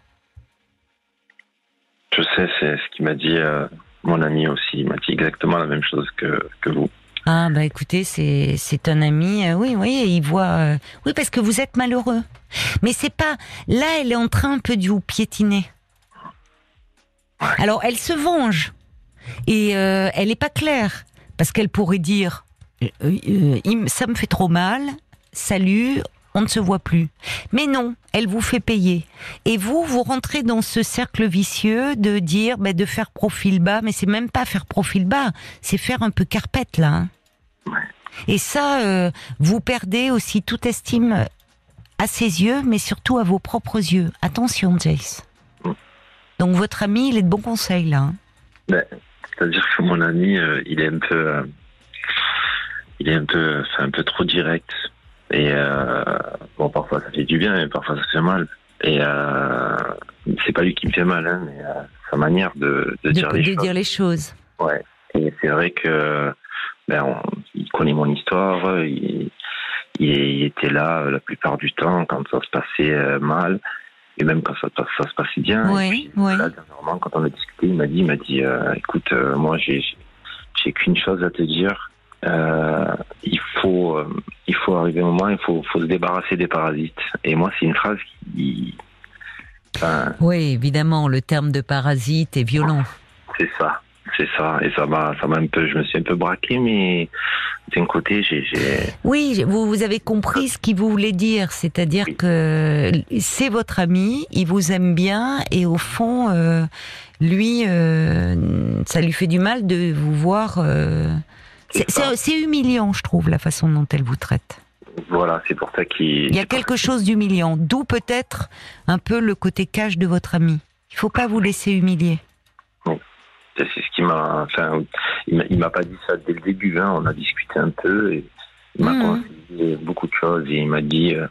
Je sais, c'est ce qu'il m'a dit euh, mon ami aussi. Il m'a dit exactement la même chose que, que vous. Ah bah écoutez, c'est c'est un ami. Euh, oui, oui, il voit. Euh, oui, parce que vous êtes malheureux. Mais c'est pas. Là, elle est en train un peu de vous piétiner. Alors, elle se venge et euh, elle est pas claire parce qu'elle pourrait dire ça me fait trop mal. Salut, on ne se voit plus. Mais non, elle vous fait payer. Et vous, vous rentrez dans ce cercle vicieux de dire, bah, de faire profil bas, mais c'est même pas faire profil bas, c'est faire un peu carpette là. Hein. Et ça, euh, vous perdez aussi toute estime à ses yeux, mais surtout à vos propres yeux. Attention, Jace. Donc votre ami, il est de bon conseil là. Hein. Ben, c'est-à-dire que mon ami, euh, il est un peu, euh, il est un peu, un peu trop direct. Et bon, parfois ça fait du bien, et parfois ça fait mal. Et c'est pas lui qui me fait mal, hein, mais sa manière de, dire, les de dire les choses. Ouais. Et c'est vrai que ben, il connaît mon histoire, il, il, était là la plupart du temps quand ça se passait mal et même quand ça, ça, se passait bien. Oui, oui. Là, dernièrement, quand on a discuté, il m'a dit, il m'a dit, écoute, moi j'ai j'ai qu'une chose à te dire. Euh, il faut, euh, il faut arriver au moment, il faut, faut se débarrasser des parasites. Et moi, c'est une phrase qui. oui, évidemment, le terme de parasite est violent. C'est ça, c'est ça. Et ça m'a, ça m'a un peu, je me suis un peu braqué, mais d'un côté, j'ai. Oui, vous, vous avez compris ce qu'il vous voulait dire, c'est-à-dire que c'est votre ami, il vous aime bien, et au fond, euh, lui, ça lui fait du mal de vous voir. C'est humiliant, je trouve, la façon dont elle vous traite. Voilà, c'est pour ça qu'il. Il y a quelque chose d'humiliant, d'où peut-être un peu le côté cash de votre ami. Il faut pas vous laisser humilier. Oui. C'est ce qui m'a. Enfin, il m'a pas dit ça dès le début. Hein. On a discuté un peu et il m'a mmh. conseillé beaucoup de choses. Et il m'a dit euh,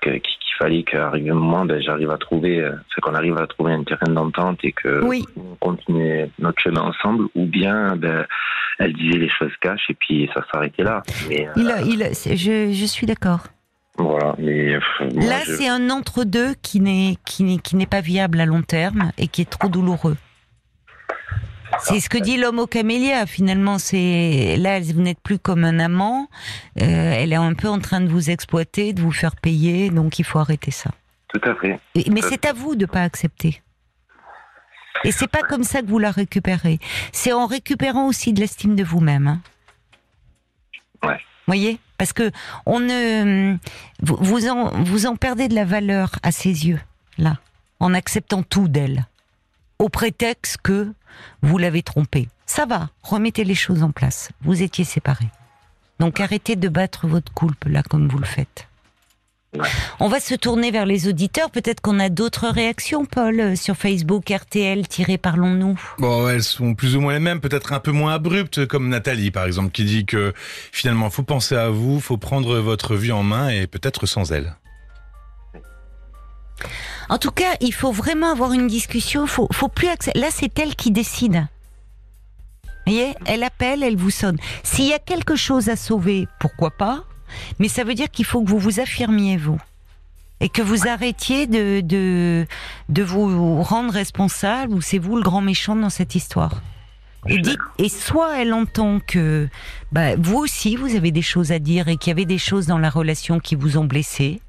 qu'il fallait qu'arrive un moment, ben, j'arrive à trouver, euh, c'est qu'on arrive à trouver un terrain d'entente et que on continue notre chemin ensemble, ou bien ben, elle disait les choses cash et puis ça s'arrêtait là. Mais, il il je, je suis d'accord. Voilà, mais là c'est un entre-deux qui n'est qui n'est qui n'est pas viable à long terme et qui est trop douloureux. C'est ce que dit l'homme au camélia. Finalement, c'est là, vous n'êtes plus comme un amant. Euh, elle est un peu en train de vous exploiter, de vous faire payer. Donc, il faut arrêter ça. Tout à fait. Mais c'est à vous de pas accepter. Et c'est pas comme ça que vous la récupérez. C'est en récupérant aussi de l'estime de vous-même. Hein. Ouais. Voyez, parce que on ne vous, vous en vous en perdez de la valeur à ses yeux là, en acceptant tout d'elle, au prétexte que vous l'avez trompé. Ça va, remettez les choses en place. Vous étiez séparés. Donc arrêtez de battre votre coulpe là comme vous le faites. On va se tourner vers les auditeurs. Peut-être qu'on a d'autres réactions, Paul, euh, sur Facebook, RTL-Parlons-nous. Bon, elles sont plus ou moins les mêmes, peut-être un peu moins abruptes, comme Nathalie, par exemple, qui dit que finalement, faut penser à vous, faut prendre votre vie en main et peut-être sans elle. En tout cas, il faut vraiment avoir une discussion. Faut, faut plus Là, c'est elle qui décide. Vous voyez, elle appelle, elle vous sonne. S'il y a quelque chose à sauver, pourquoi pas? Mais ça veut dire qu'il faut que vous vous affirmiez vous et que vous arrêtiez de de, de vous rendre responsable ou c'est vous le grand méchant dans cette histoire? Et, et soit elle entend que bah, vous aussi vous avez des choses à dire et qu'il y avait des choses dans la relation qui vous ont blessé.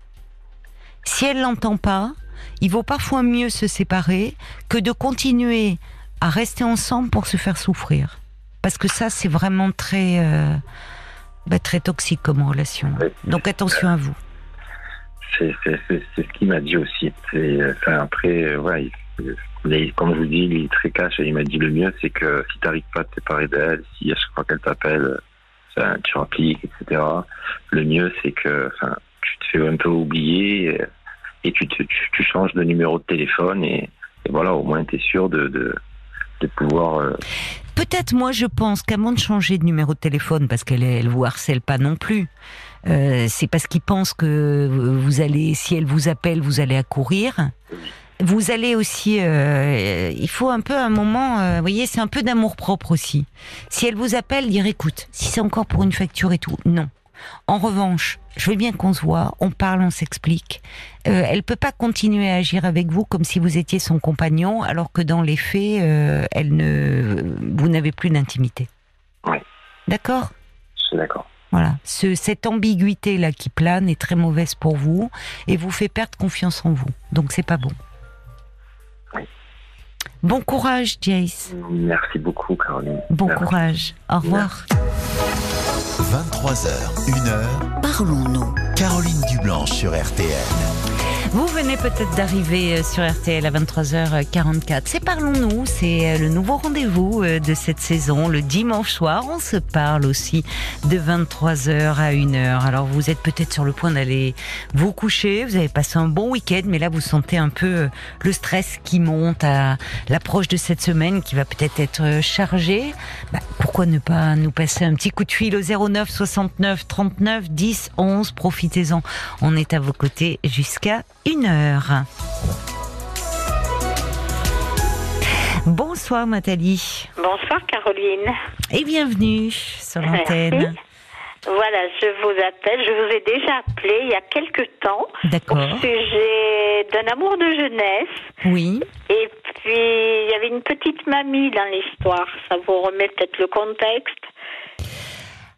Si elle l'entend pas, il vaut parfois mieux se séparer que de continuer à rester ensemble pour se faire souffrir. Parce que ça, c'est vraiment très, euh, bah, très toxique comme relation. Donc attention à vous. C'est ce qu'il m'a dit aussi. après, ouais, comme je vous dis, il est très cash et il m'a dit le mieux, c'est que si tu n'arrives pas à te séparer d'elle, si à chaque fois qu'elle t'appelle, tu impliques, etc., le mieux, c'est que tu te fais un peu oublier et tu, tu, changes de numéro de téléphone et, voilà, au moins tu es sûr de, pouvoir... Euh, Peut-être moi je pense qu'avant de changer de numéro de téléphone, parce qu'elle elle vous harcèle pas non plus, euh, c'est parce qu'il pense que vous allez, si elle vous appelle, vous allez accourir. Vous allez aussi, euh, il faut un peu un moment, vous voyez, c'est un peu d'amour propre aussi. Si elle vous appelle, dire écoute, si c'est encore pour une facture et tout, non. En revanche, je veux bien qu'on se voit, on parle, on s'explique. Euh, elle peut pas continuer à agir avec vous comme si vous étiez son compagnon, alors que dans les faits, euh, elle ne, vous n'avez plus d'intimité. Oui. D'accord? Je d'accord. Voilà, cette ambiguïté là qui plane est très mauvaise pour vous et vous fait perdre confiance en vous. Donc c'est pas bon. Oui. Bon courage, Jace. Merci beaucoup, Caroline. Bon courage. Au revoir. 23h, 1h. Parlons-nous. Caroline Dublanche sur RTN. Vous venez peut-être d'arriver euh, sur RTL à 23h44. C'est Parlons-nous, c'est euh, le nouveau rendez-vous euh, de cette saison. Le dimanche soir, on se parle aussi de 23h à 1h. Alors vous êtes peut-être sur le point d'aller vous coucher, vous avez passé un bon week-end, mais là vous sentez un peu le stress qui monte à l'approche de cette semaine qui va peut-être être chargée. Bah, pourquoi ne pas nous passer un petit coup de fil au 09 69 39 10 11 Profitez-en, on est à vos côtés jusqu'à une heure. Bonsoir Nathalie. Bonsoir Caroline. Et bienvenue sur l'antenne. Voilà, je vous appelle. Je vous ai déjà appelé il y a quelque temps. D'accord. Au sujet d'un amour de jeunesse. Oui. Et puis, il y avait une petite mamie dans l'histoire. Ça vous remet peut-être le contexte.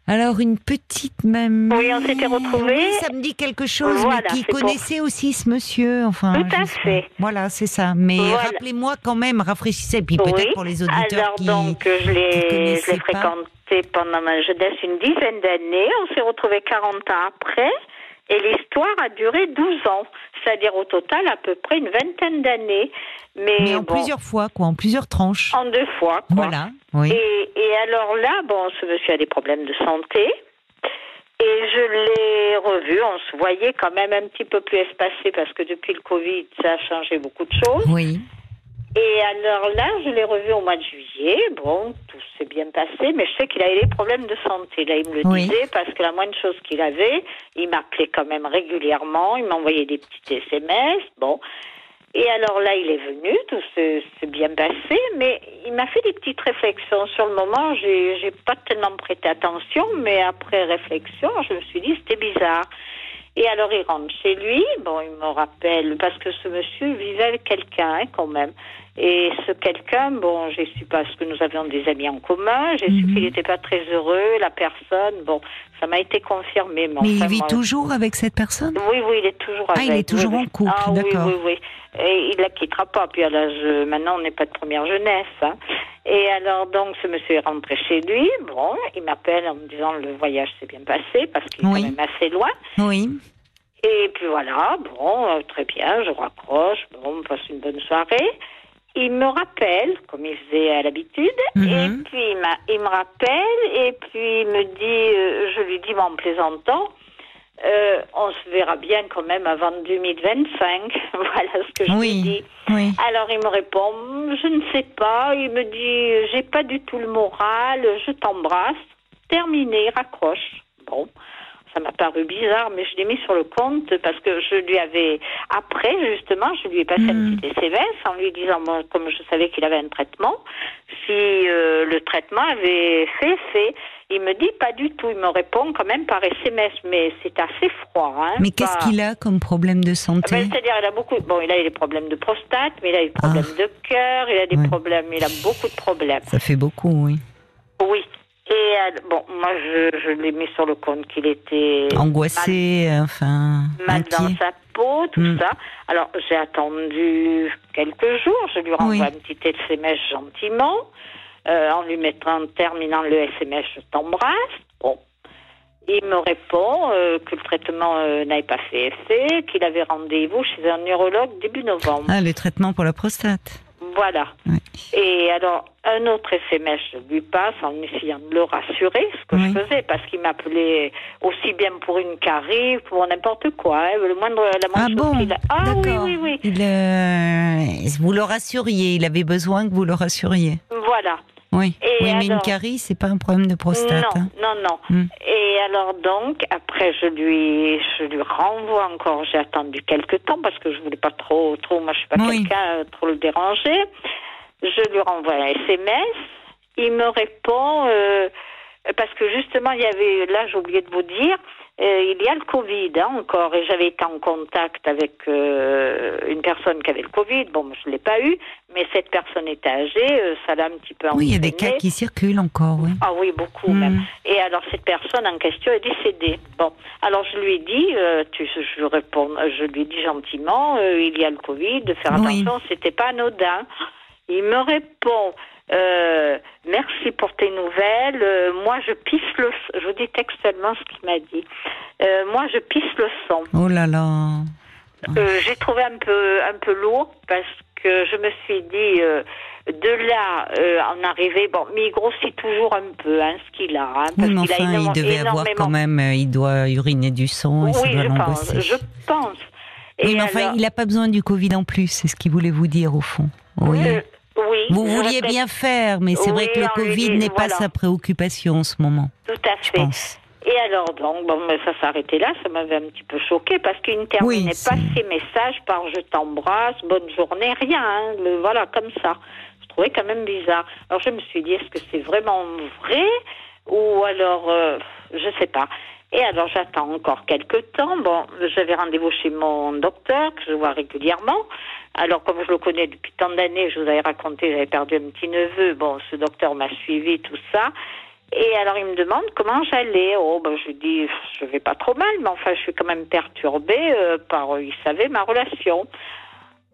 Alors, une petite mamie. Oui, on s'était retrouvés. ça me dit quelque chose, mais qui connaissait aussi ce monsieur. Enfin, Tout à fait. Voilà, c'est ça. Mais rappelez-moi quand même, rafraîchissez. Puis peut-être pour les auditeurs Alors, qui. donc, je l'ai fréquenté pendant ma jeunesse une dizaine d'années. On s'est retrouvés 40 ans après. Et l'histoire a duré 12 ans, c'est-à-dire au total à peu près une vingtaine d'années. Mais, en plusieurs fois, quoi, en plusieurs tranches. En deux fois, quoi. Voilà, oui. Et, et alors là, bon, ce monsieur a des problèmes de santé. Et je l'ai revu, on se voyait quand même un petit peu plus espacé parce que depuis le Covid, ça a changé beaucoup de choses. Oui. Et alors là, je l'ai revu au mois de juillet. Bon, tout s'est bien passé, mais je sais qu'il avait des problèmes de santé. Là, il me le disait parce que la moindre chose qu'il avait, il m'appelait quand même régulièrement. Il m'envoyait des petits SMS. Bon. Et alors là, il est venu, tout s'est bien passé, mais il m'a fait des petites réflexions. Sur le moment, j'ai pas tellement prêté attention, mais après réflexion, je me suis dit c'était bizarre. Et alors il rentre chez lui, bon, il me rappelle, parce que ce monsieur vivait avec quelqu'un hein, quand même. Et ce quelqu'un, bon, j'ai su parce que nous avions des amis en commun, j'ai su mhm. qu'il n'était pas très heureux, la personne, bon, ça m'a été confirmé. Mais, il vit toujours avec cette personne? Oui, oui, il est toujours avec. Ah, il est toujours en couple, ah, d'accord. Oui, oui, oui. Et il la quittera pas. Puis à l'âge, maintenant, on n'est pas de première jeunesse. Hein. Et alors, donc, ce monsieur est rentré chez lui. Bon, il m'appelle en me disant le voyage s'est bien passé parce qu'il est quand même assez loin. Oui. Et puis voilà, bon, euh, très bien, je raccroche, bon, on passe une bonne soirée. Il me rappelle, comme il faisait à l'habitude, et mhm. puis il, me rappelle, et puis il me dit, euh, je lui dis en plaisantant, euh, on se verra bien quand même avant 2025. voilà ce que je lui dis. Oui. Alors il me répond, je ne sais pas. Il me dit, j'ai pas du tout le moral, je t'embrasse. Terminé, raccroche. Bon ça m'a paru bizarre, mais je l'ai mis sur le compte parce que je lui avais, après justement, je lui ai passé un hmm. petit SMS en lui disant, moi, comme je savais qu'il avait un traitement, si euh, le traitement avait fait effet. Il me dit pas du tout. Il me répond quand même par SMS, mais c'est assez froid. Hein, mais qu'est-ce qu'il a comme problème de santé ben, C'est-à-dire, il a beaucoup. Bon, il a des problèmes de prostate, mais il a des problèmes ah. de cœur, il a des problèmes, il a beaucoup de problèmes. Ça fait beaucoup, oui. Oui. Et euh, bon, moi, je, je l'ai mis sur le compte qu'il était angoissé, enfin mal dans sa peau, tout hmm. ça. Alors, j'ai attendu quelques jours. Je lui renvoie un petit SMS gentiment, euh, en lui mettant, terminant le SMS, je t'embrasse. Bon, il me répond euh, que le traitement euh, n'avait pas fait effet, qu'il avait rendez-vous chez un neurologue début novembre. Ah, le traitement pour la prostate. Voilà. Et alors, un autre SMS, je lui passe en essayant de le rassurer, ce que je faisais, parce qu'il m'appelait aussi bien pour une carie, pour n'importe quoi. Hein, le moindre, la ah bon? Ah oui, oui, oui. Il, euh, vous le rassuriez, il avait besoin que vous le rassuriez. Voilà. Oui, oui mais une carie, c'est pas un problème de prostate. Non, hein. non, non. Hmm. Et alors donc, après, je lui, je lui renvoie encore. J'ai attendu quelques temps parce que je voulais pas trop, trop. Moi, je suis pas quelqu'un euh, trop le déranger. Je lui renvoie un SMS. Il me répond euh, parce que justement, il y avait là, j'ai oublié de vous dire, euh, il y a le Covid hein, encore, et j'avais été en contact avec euh, une personne qui avait le Covid. Bon, je ne l'ai pas eu, mais cette personne était âgée, euh, ça l'a un petit peu Oui, il y a des cas qui circulent encore, oui. Ah oui, beaucoup même. Hmm. Et alors, cette personne en question est décédée. Bon, alors je lui ai dit, tu, je, réponds, je lui ai dit gentiment, il y a le Covid, de faire attention, c'était pas anodin. Il me répond, euh, merci pour tes nouvelles. Euh, moi, je pisse le. Je vous dis textuellement ce qu'il m'a dit. Euh, moi, je pisse le sang. Oh là là. J'ai trouvé un peu un peu lourd parce que je me suis dit de là en arriver. Bon, mais il grossit toujours un peu, hein, ce qu'il a. Hein, oui, mais enfin, il, devait avoir quand même. Il doit uriner du sang. Oui, et je pense. Je pense. oui, mais enfin, il n'a pas besoin du Covid en plus. C'est ce qu'il voulait vous dire au fond. Oui. Vous vouliez bien faire, mais c'est vrai que le Covid n'est pas sa préoccupation en ce moment. Tout à fait. Et alors, donc, bon, ça s'est arrêté là, ça m'avait un petit peu choqué parce qu'il ne terminait pas ses messages par je t'embrasse, bonne journée, rien, hein, voilà, comme ça trouvais quand même bizarre. Alors je me suis dit, est-ce que c'est vraiment vrai ou alors, euh, je sais pas. Et alors j'attends encore quelques temps. Bon, j'avais rendez-vous chez mon docteur que je vois régulièrement. Alors comme je le connais depuis tant d'années, je vous avais raconté, j'avais perdu un petit neveu. Bon, ce docteur m'a suivi tout ça. Et alors il me demande comment j'allais. Oh ben je dis je vais pas trop mal, mais enfin je suis quand même perturbée euh, par il savait ma relation.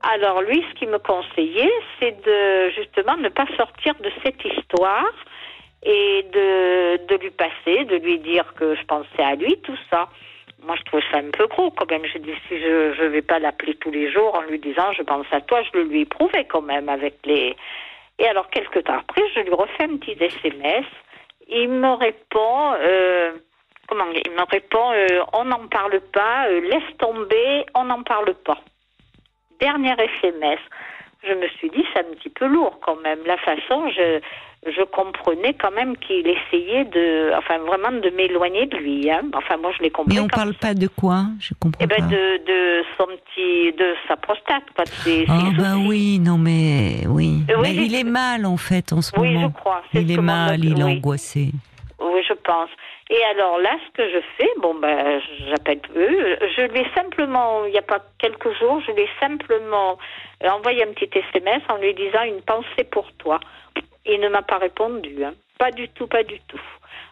Alors lui ce qu'il me conseillait c'est de justement ne pas sortir de cette histoire et de, de lui passer, de lui dire que je pensais à lui, tout ça. Moi, je trouve ça un peu gros quand même. Je dis, si je ne vais pas l'appeler tous les jours en lui disant, je pense à toi, je le lui éprouvais quand même avec les... Et alors, quelques temps après, je lui refais un petit SMS. Il me répond, euh, comment Il me répond, euh, on n'en parle pas, euh, laisse tomber, on n'en parle pas. Dernier SMS. Je me suis dit, c'est un petit peu lourd quand même. La façon, je, je comprenais quand même qu'il essayait de, enfin vraiment de m'éloigner de lui. Hein. Enfin moi je l'ai compris. Mais on parle pas de quoi? Je comprends eh ben, pas. De, de son petit, de sa prostate, ah bah oui, non mais oui. mais il est mal en fait en ce moment. Oui, je crois. il est mal, il est angoissé. Oui, je pense. Et alors là, ce que je fais, bon ben, j'appelle eux. Je lui ai simplement, il n'y a pas quelques jours, je lui ai simplement envoyé un petit SMS en lui disant une pensée pour toi. Il ne m'a pas répondu. Hein. Pas du tout, pas du tout.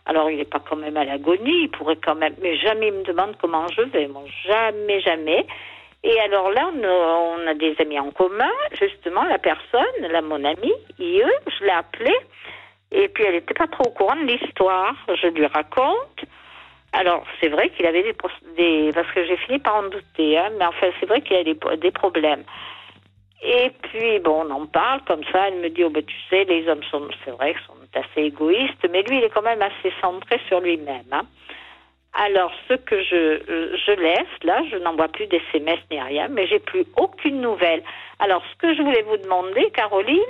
Alors, il n'est pas quand même à l'agonie, il pourrait quand même, mais jamais il me demande comment je vais. Bon, jamais, jamais. Et alors là, on a, des amis en commun, justement, la personne, là, mon amie, IE, je l'ai appelée, et puis elle n'était pas trop au courant de l'histoire. Je lui raconte. Alors, c'est vrai qu'il avait des, des, Parce que j'ai fini par en douter, hein, mais enfin, c'est vrai qu'il a des, des problèmes. Et puis, bon, on en parle comme ça. Elle me dit, oh, ben, tu sais, les hommes sont, c'est vrai, sont assez égoïstes, mais lui, il est quand même assez centré sur lui-même. Hein. Alors, ce que je, euh, je laisse, là, je n'envoie plus d'SMS ni rien, mais j'ai plus aucune nouvelle. Alors, ce que je voulais vous demander, Caroline,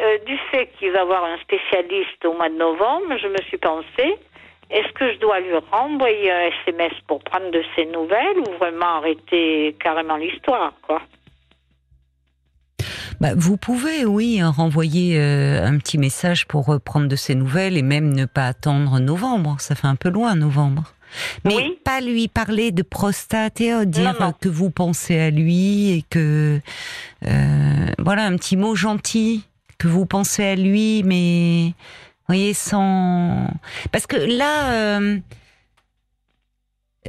euh, du fait qu'il va avoir un spécialiste au mois de novembre, je me suis pensé, est-ce que je dois lui renvoyer un SMS pour prendre de ses nouvelles ou vraiment arrêter carrément l'histoire, quoi? Bah, vous pouvez, oui, renvoyer euh, un petit message pour reprendre de ses nouvelles et même ne pas attendre novembre. Ça fait un peu loin, novembre. Mais pas lui parler de prostate et dire que vous pensez à lui et que euh, voilà un petit mot gentil que vous pensez à lui, mais voyez sans parce que là. Euh,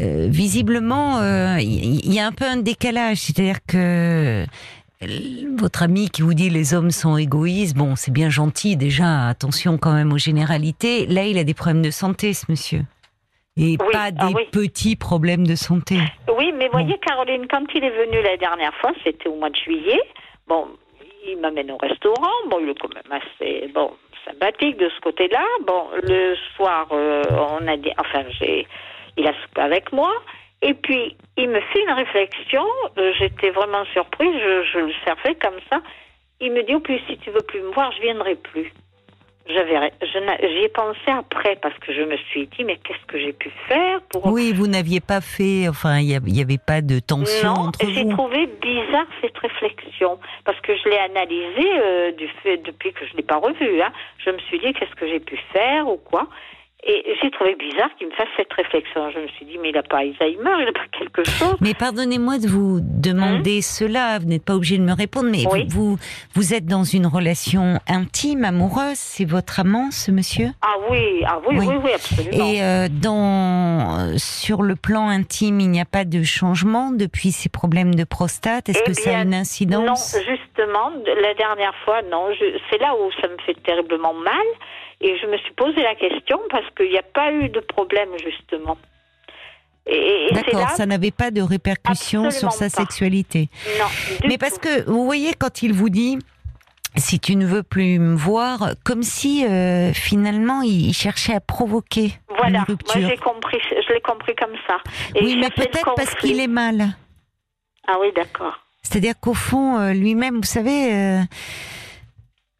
visiblement, il y, a un peu un décalage, c'est-à-dire que votre ami qui vous dit les hommes sont égoïstes, bon, c'est bien gentil déjà, attention quand même aux généralités. Là, il a des problèmes de santé, ce monsieur. Et pas ah des petits problèmes de santé. Oui, mais voyez, Caroline, quand il est venu la dernière fois, c'était au mois de juillet, bon, il m'amène au restaurant, bon, il est quand même assez, bon, sympathique de ce côté-là. Bon, le soir, euh, on a dit, enfin, j'ai, il a soupé avec moi. Et puis, il me fait une réflexion. Euh, j'étais vraiment surprise. Je, le servais comme ça. Il me dit, au plus, si tu veux plus me voir, je viendrai plus. J'y ai pensé après parce que je me suis dit, mais qu'est-ce que j'ai pu faire pour. Oui, vous n'aviez pas fait, enfin, il n'y avait pas de tension non, entre vous. J'ai trouvé bizarre cette réflexion parce que je l'ai analysée euh, du fait, depuis que je ne l'ai pas revue. Hein. Je me suis dit, qu'est-ce que j'ai pu faire ou quoi. Et j'ai trouvé bizarre qu'il me fasse cette réflexion. Je me suis dit, mais il n'a pas Alzheimer, il n'a pas quelque chose. Mais pardonnez-moi de vous demander hein cela, vous n'êtes pas obligé de me répondre, mais vous, vous êtes dans une relation intime, amoureuse, c'est votre amant, ce monsieur? Ah oui, ah oui, oui, oui, absolument. Et euh, dans, sur le plan intime, il n'y a pas de changement depuis ces problèmes de prostate? Est-ce eh que ça a une incidence? Non, justement, la dernière fois, non. C'est là où ça me fait terriblement mal et je me suis posé la question parce qu'il n'y a pas eu de problème, justement. D'accord, ça n'avait pas de répercussions sur sa sexualité. Non. Mais parce que, vous voyez, quand il vous dit si tu ne veux plus me voir, comme si euh, finalement il cherchait à provoquer voilà, une rupture. Moi j'ai compris, je l'ai compris comme ça. oui, mais peut-être parce qu'il est mal. Ah oui, d'accord. C'est-à-dire qu'au fond, euh, lui-même, vous savez, euh,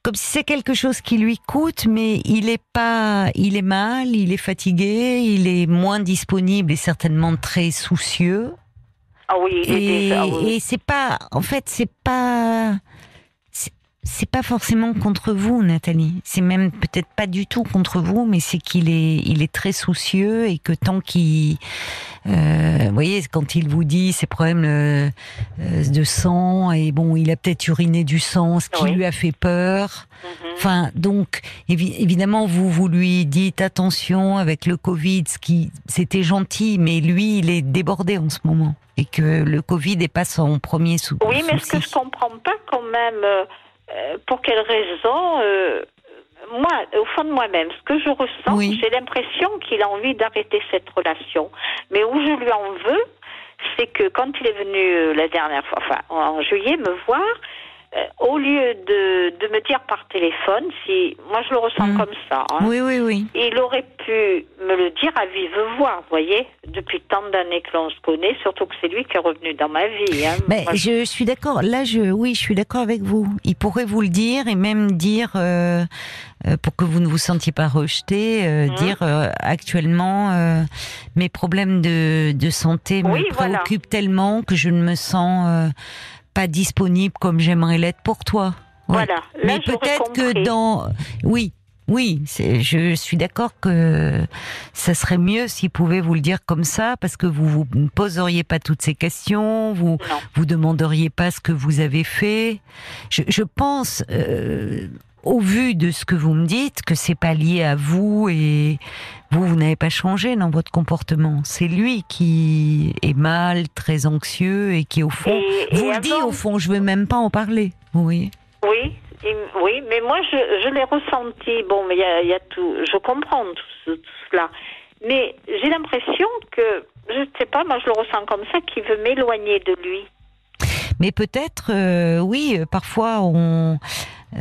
comme si c'est quelque chose qui lui coûte, mais il est pas, il est mal, il est fatigué, il est moins disponible et certainement très soucieux. Ah oui, et, et c'est pas, en fait, c'est pas, c'est pas forcément contre vous, Nathalie. C'est même peut-être pas du tout contre vous, mais c'est qu'il est, il est très soucieux et que tant qu'il, euh, vous voyez, quand il vous dit ses problèmes euh, de sang et bon, il a peut-être uriné du sang, ce qui lui a fait peur. Mhm. Enfin, donc évidemment, vous vous lui dites attention avec le Covid, ce qui c'était gentil, mais lui, il est débordé en ce moment et que le Covid n'est pas son premier sou. Oui, mais ce que je comprends pas quand même. Euh, euh, pour quelle raison euh, moi, au fond de moi-même, ce que je ressens, j'ai l'impression qu'il a envie d'arrêter cette relation. Mais où je lui en veux, c'est que quand il est venu euh, la dernière fois, enfin en juillet, me voir, au lieu de, de, me dire par téléphone, si moi je le ressens mm. comme ça, hein, oui, oui, oui. il aurait pu me le dire à vive voix, vous voyez, depuis tant d'années que l'on se connaît, surtout que c'est lui qui est revenu dans ma vie. Hein. Mais je suis d'accord, là, je, oui, je suis d'accord avec vous. Il pourrait vous le dire et même dire, euh, euh pour que vous ne vous sentiez pas rejeté, euh, mm. dire actuellement mes problèmes de, de santé me préoccupent tellement que je ne me sens pas disponible comme j'aimerais l'être pour toi. Voilà. Mais peut-être que dans, oui, oui, je suis d'accord que ça serait mieux s'il pouvait vous le dire comme ça, parce que vous vous ne poseriez pas toutes ces questions, vous ne vous demanderiez pas ce que vous avez fait. Je, je pense, euh, au vu de ce que vous me dites, que c'est pas lié à vous et vous, vous n'avez pas changé dans votre comportement. C'est lui qui est mal, très anxieux et qui, au fond, vous le dit, au fond, je veux même pas en parler. Oui. Oui, oui, mais moi, je, je l'ai ressenti. Bon, mais il y a, tout. Je comprends tout, cela. Mais j'ai l'impression que, je ne sais pas, moi, je le ressens comme ça, qu'il veut m'éloigner de lui. Mais peut-être, euh, oui, parfois, on. Euh,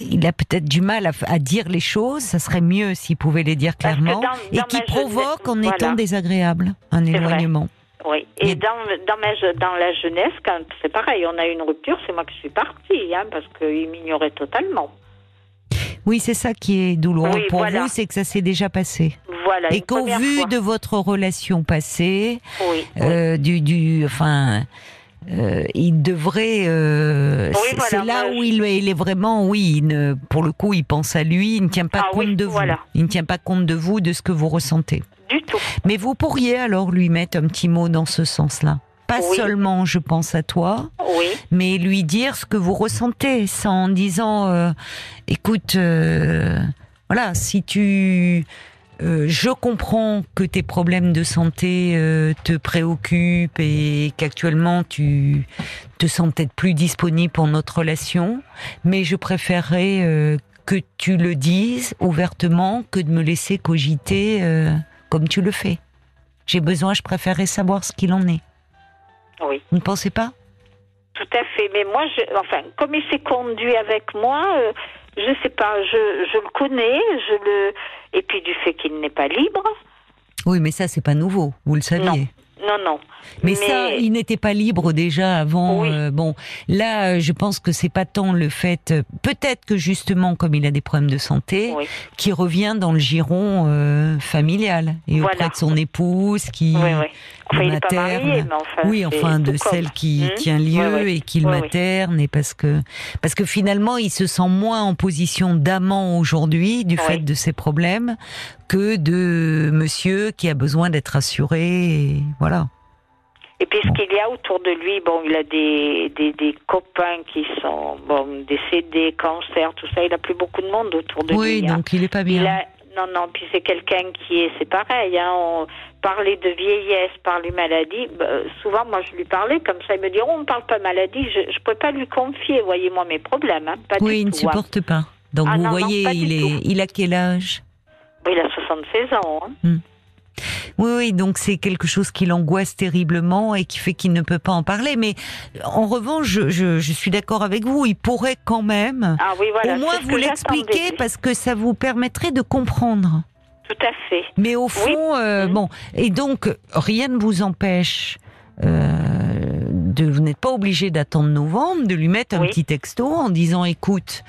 il a peut-être du mal à, dire les choses, ça serait mieux s'il pouvait les dire clairement, et qui provoque en étant désagréable, un éloignement. Oui, et, dans, dans, ma, dans la jeunesse, quand c'est pareil, on a eu une rupture, c'est moi qui suis partie, hein, parce qu'il m'ignorait totalement. Oui, c'est ça qui est douloureux pour vous, c'est que ça s'est déjà passé. Voilà. Et qu'au vu de votre relation passée, euh, du, du, enfin, euh, il devrait. Euh, c'est là où il, il, est vraiment, oui, pour le coup, il pense à lui. Il ne tient pas ah compte de vous. Il ne tient pas compte de vous, de ce que vous ressentez. Du tout. Mais vous pourriez alors lui mettre un petit mot dans ce sens-là. Pas seulement je pense à toi, mais lui dire ce que vous ressentez, sans en disant, euh, écoute, voilà, si tu euh, je comprends que tes problèmes de santé euh, te préoccupent et qu'actuellement tu te sens peut-être plus disponible pour notre relation, mais je préférerais euh, que tu le dises ouvertement que de me laisser cogiter comme tu le fais. J'ai besoin, je préférerais savoir ce qu'il en est. Oui. Vous ne pensez pas? Tout à fait, mais moi, je, enfin, comme il s'est conduit avec moi, je sais pas, je, je le connais, je le et puis du fait qu'il n'est pas libre. Oui, mais ça c'est pas nouveau, vous le saviez. Non, non. Mais, ça, il n'était pas libre déjà avant. Euh, bon, là, je pense que c'est pas tant le fait, peut-être que justement, comme il a des problèmes de santé, qui revient dans le giron euh, familial et auprès de son épouse qui oui, materne. oui, enfin de celle qui hmm tient lieu et qui le materne et parce que parce que finalement, il se sent moins en position d'amant aujourd'hui du fait de ses problèmes que de monsieur qui a besoin d'être assuré. Et voilà. Et puis ce qu'il y a autour de lui, bon, il a des, des, des, copains qui sont bon, décédés, cancer, tout ça. Il n'a plus beaucoup de monde autour de lui. Oui, hein. donc il n'est pas bien. non, non, puis c'est quelqu'un qui est, c'est pareil, hein, on parlait de vieillesse, parler maladie, bah, souvent moi je lui parlais comme ça, il me dit, oh, on ne parle pas maladie, je ne peux pas lui confier, voyez-moi mes problèmes, hein, pas oui, il ne hein. supporte pas. Donc ah vous voyez, il, est, il a quel âge? Il a 76 ans. Hein. Hmm. Oui, oui, donc c'est quelque chose qui l'angoisse terriblement et qui fait qu'il ne peut pas en parler. Mais en revanche, je, je, suis d'accord avec vous, il pourrait quand même ah oui, voilà, au moins vous l'expliquer parce que ça vous permettrait de comprendre. Tout à fait. Mais au fond, euh, mmh. bon, et donc rien ne vous empêche euh, de, vous n'êtes pas obligé d'attendre novembre, de lui mettre un petit texto en disant écoute,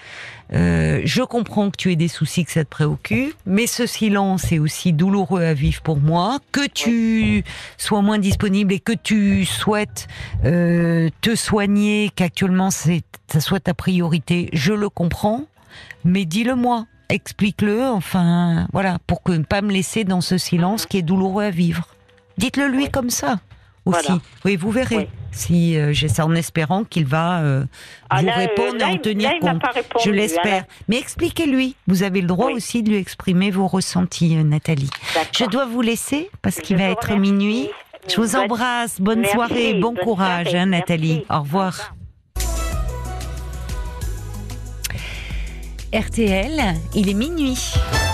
euh, je comprends que tu aies des soucis, que ça te préoccupe, mais ce silence est aussi douloureux à vivre pour moi, que tu sois moins disponible et que tu souhaites euh, te soigner, qu'actuellement ça soit ta priorité, je le comprends, mais dis-le-moi explique-le, enfin, voilà, pour que ne pas me laisser dans ce silence qui est douloureux à vivre. Dites-le lui comme ça aussi. Oui, vous verrez. Si euh, j'ai ça en espérant qu'il va euh, ah, vous répondre et en tenir compte. je l'espère. Mais expliquez-lui. Vous avez le droit aussi de lui exprimer vos ressentis, euh, Nathalie. Je dois vous laisser parce qu'il va être minuit. Je vous embrasse. Bonne soirée, bon courage, hein, Nathalie. Au revoir. RTL, il est minuit. «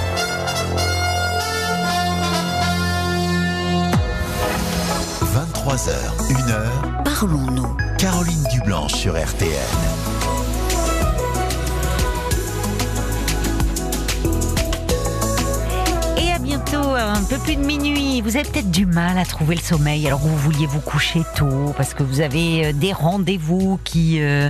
23h, 1h, parlons-nous. Caroline Dublanche sur RTL. Un peu plus de minuit. Vous avez peut-être du mal à trouver le sommeil. Alors vous vouliez vous coucher tôt parce que vous avez euh, des rendez-vous qui euh,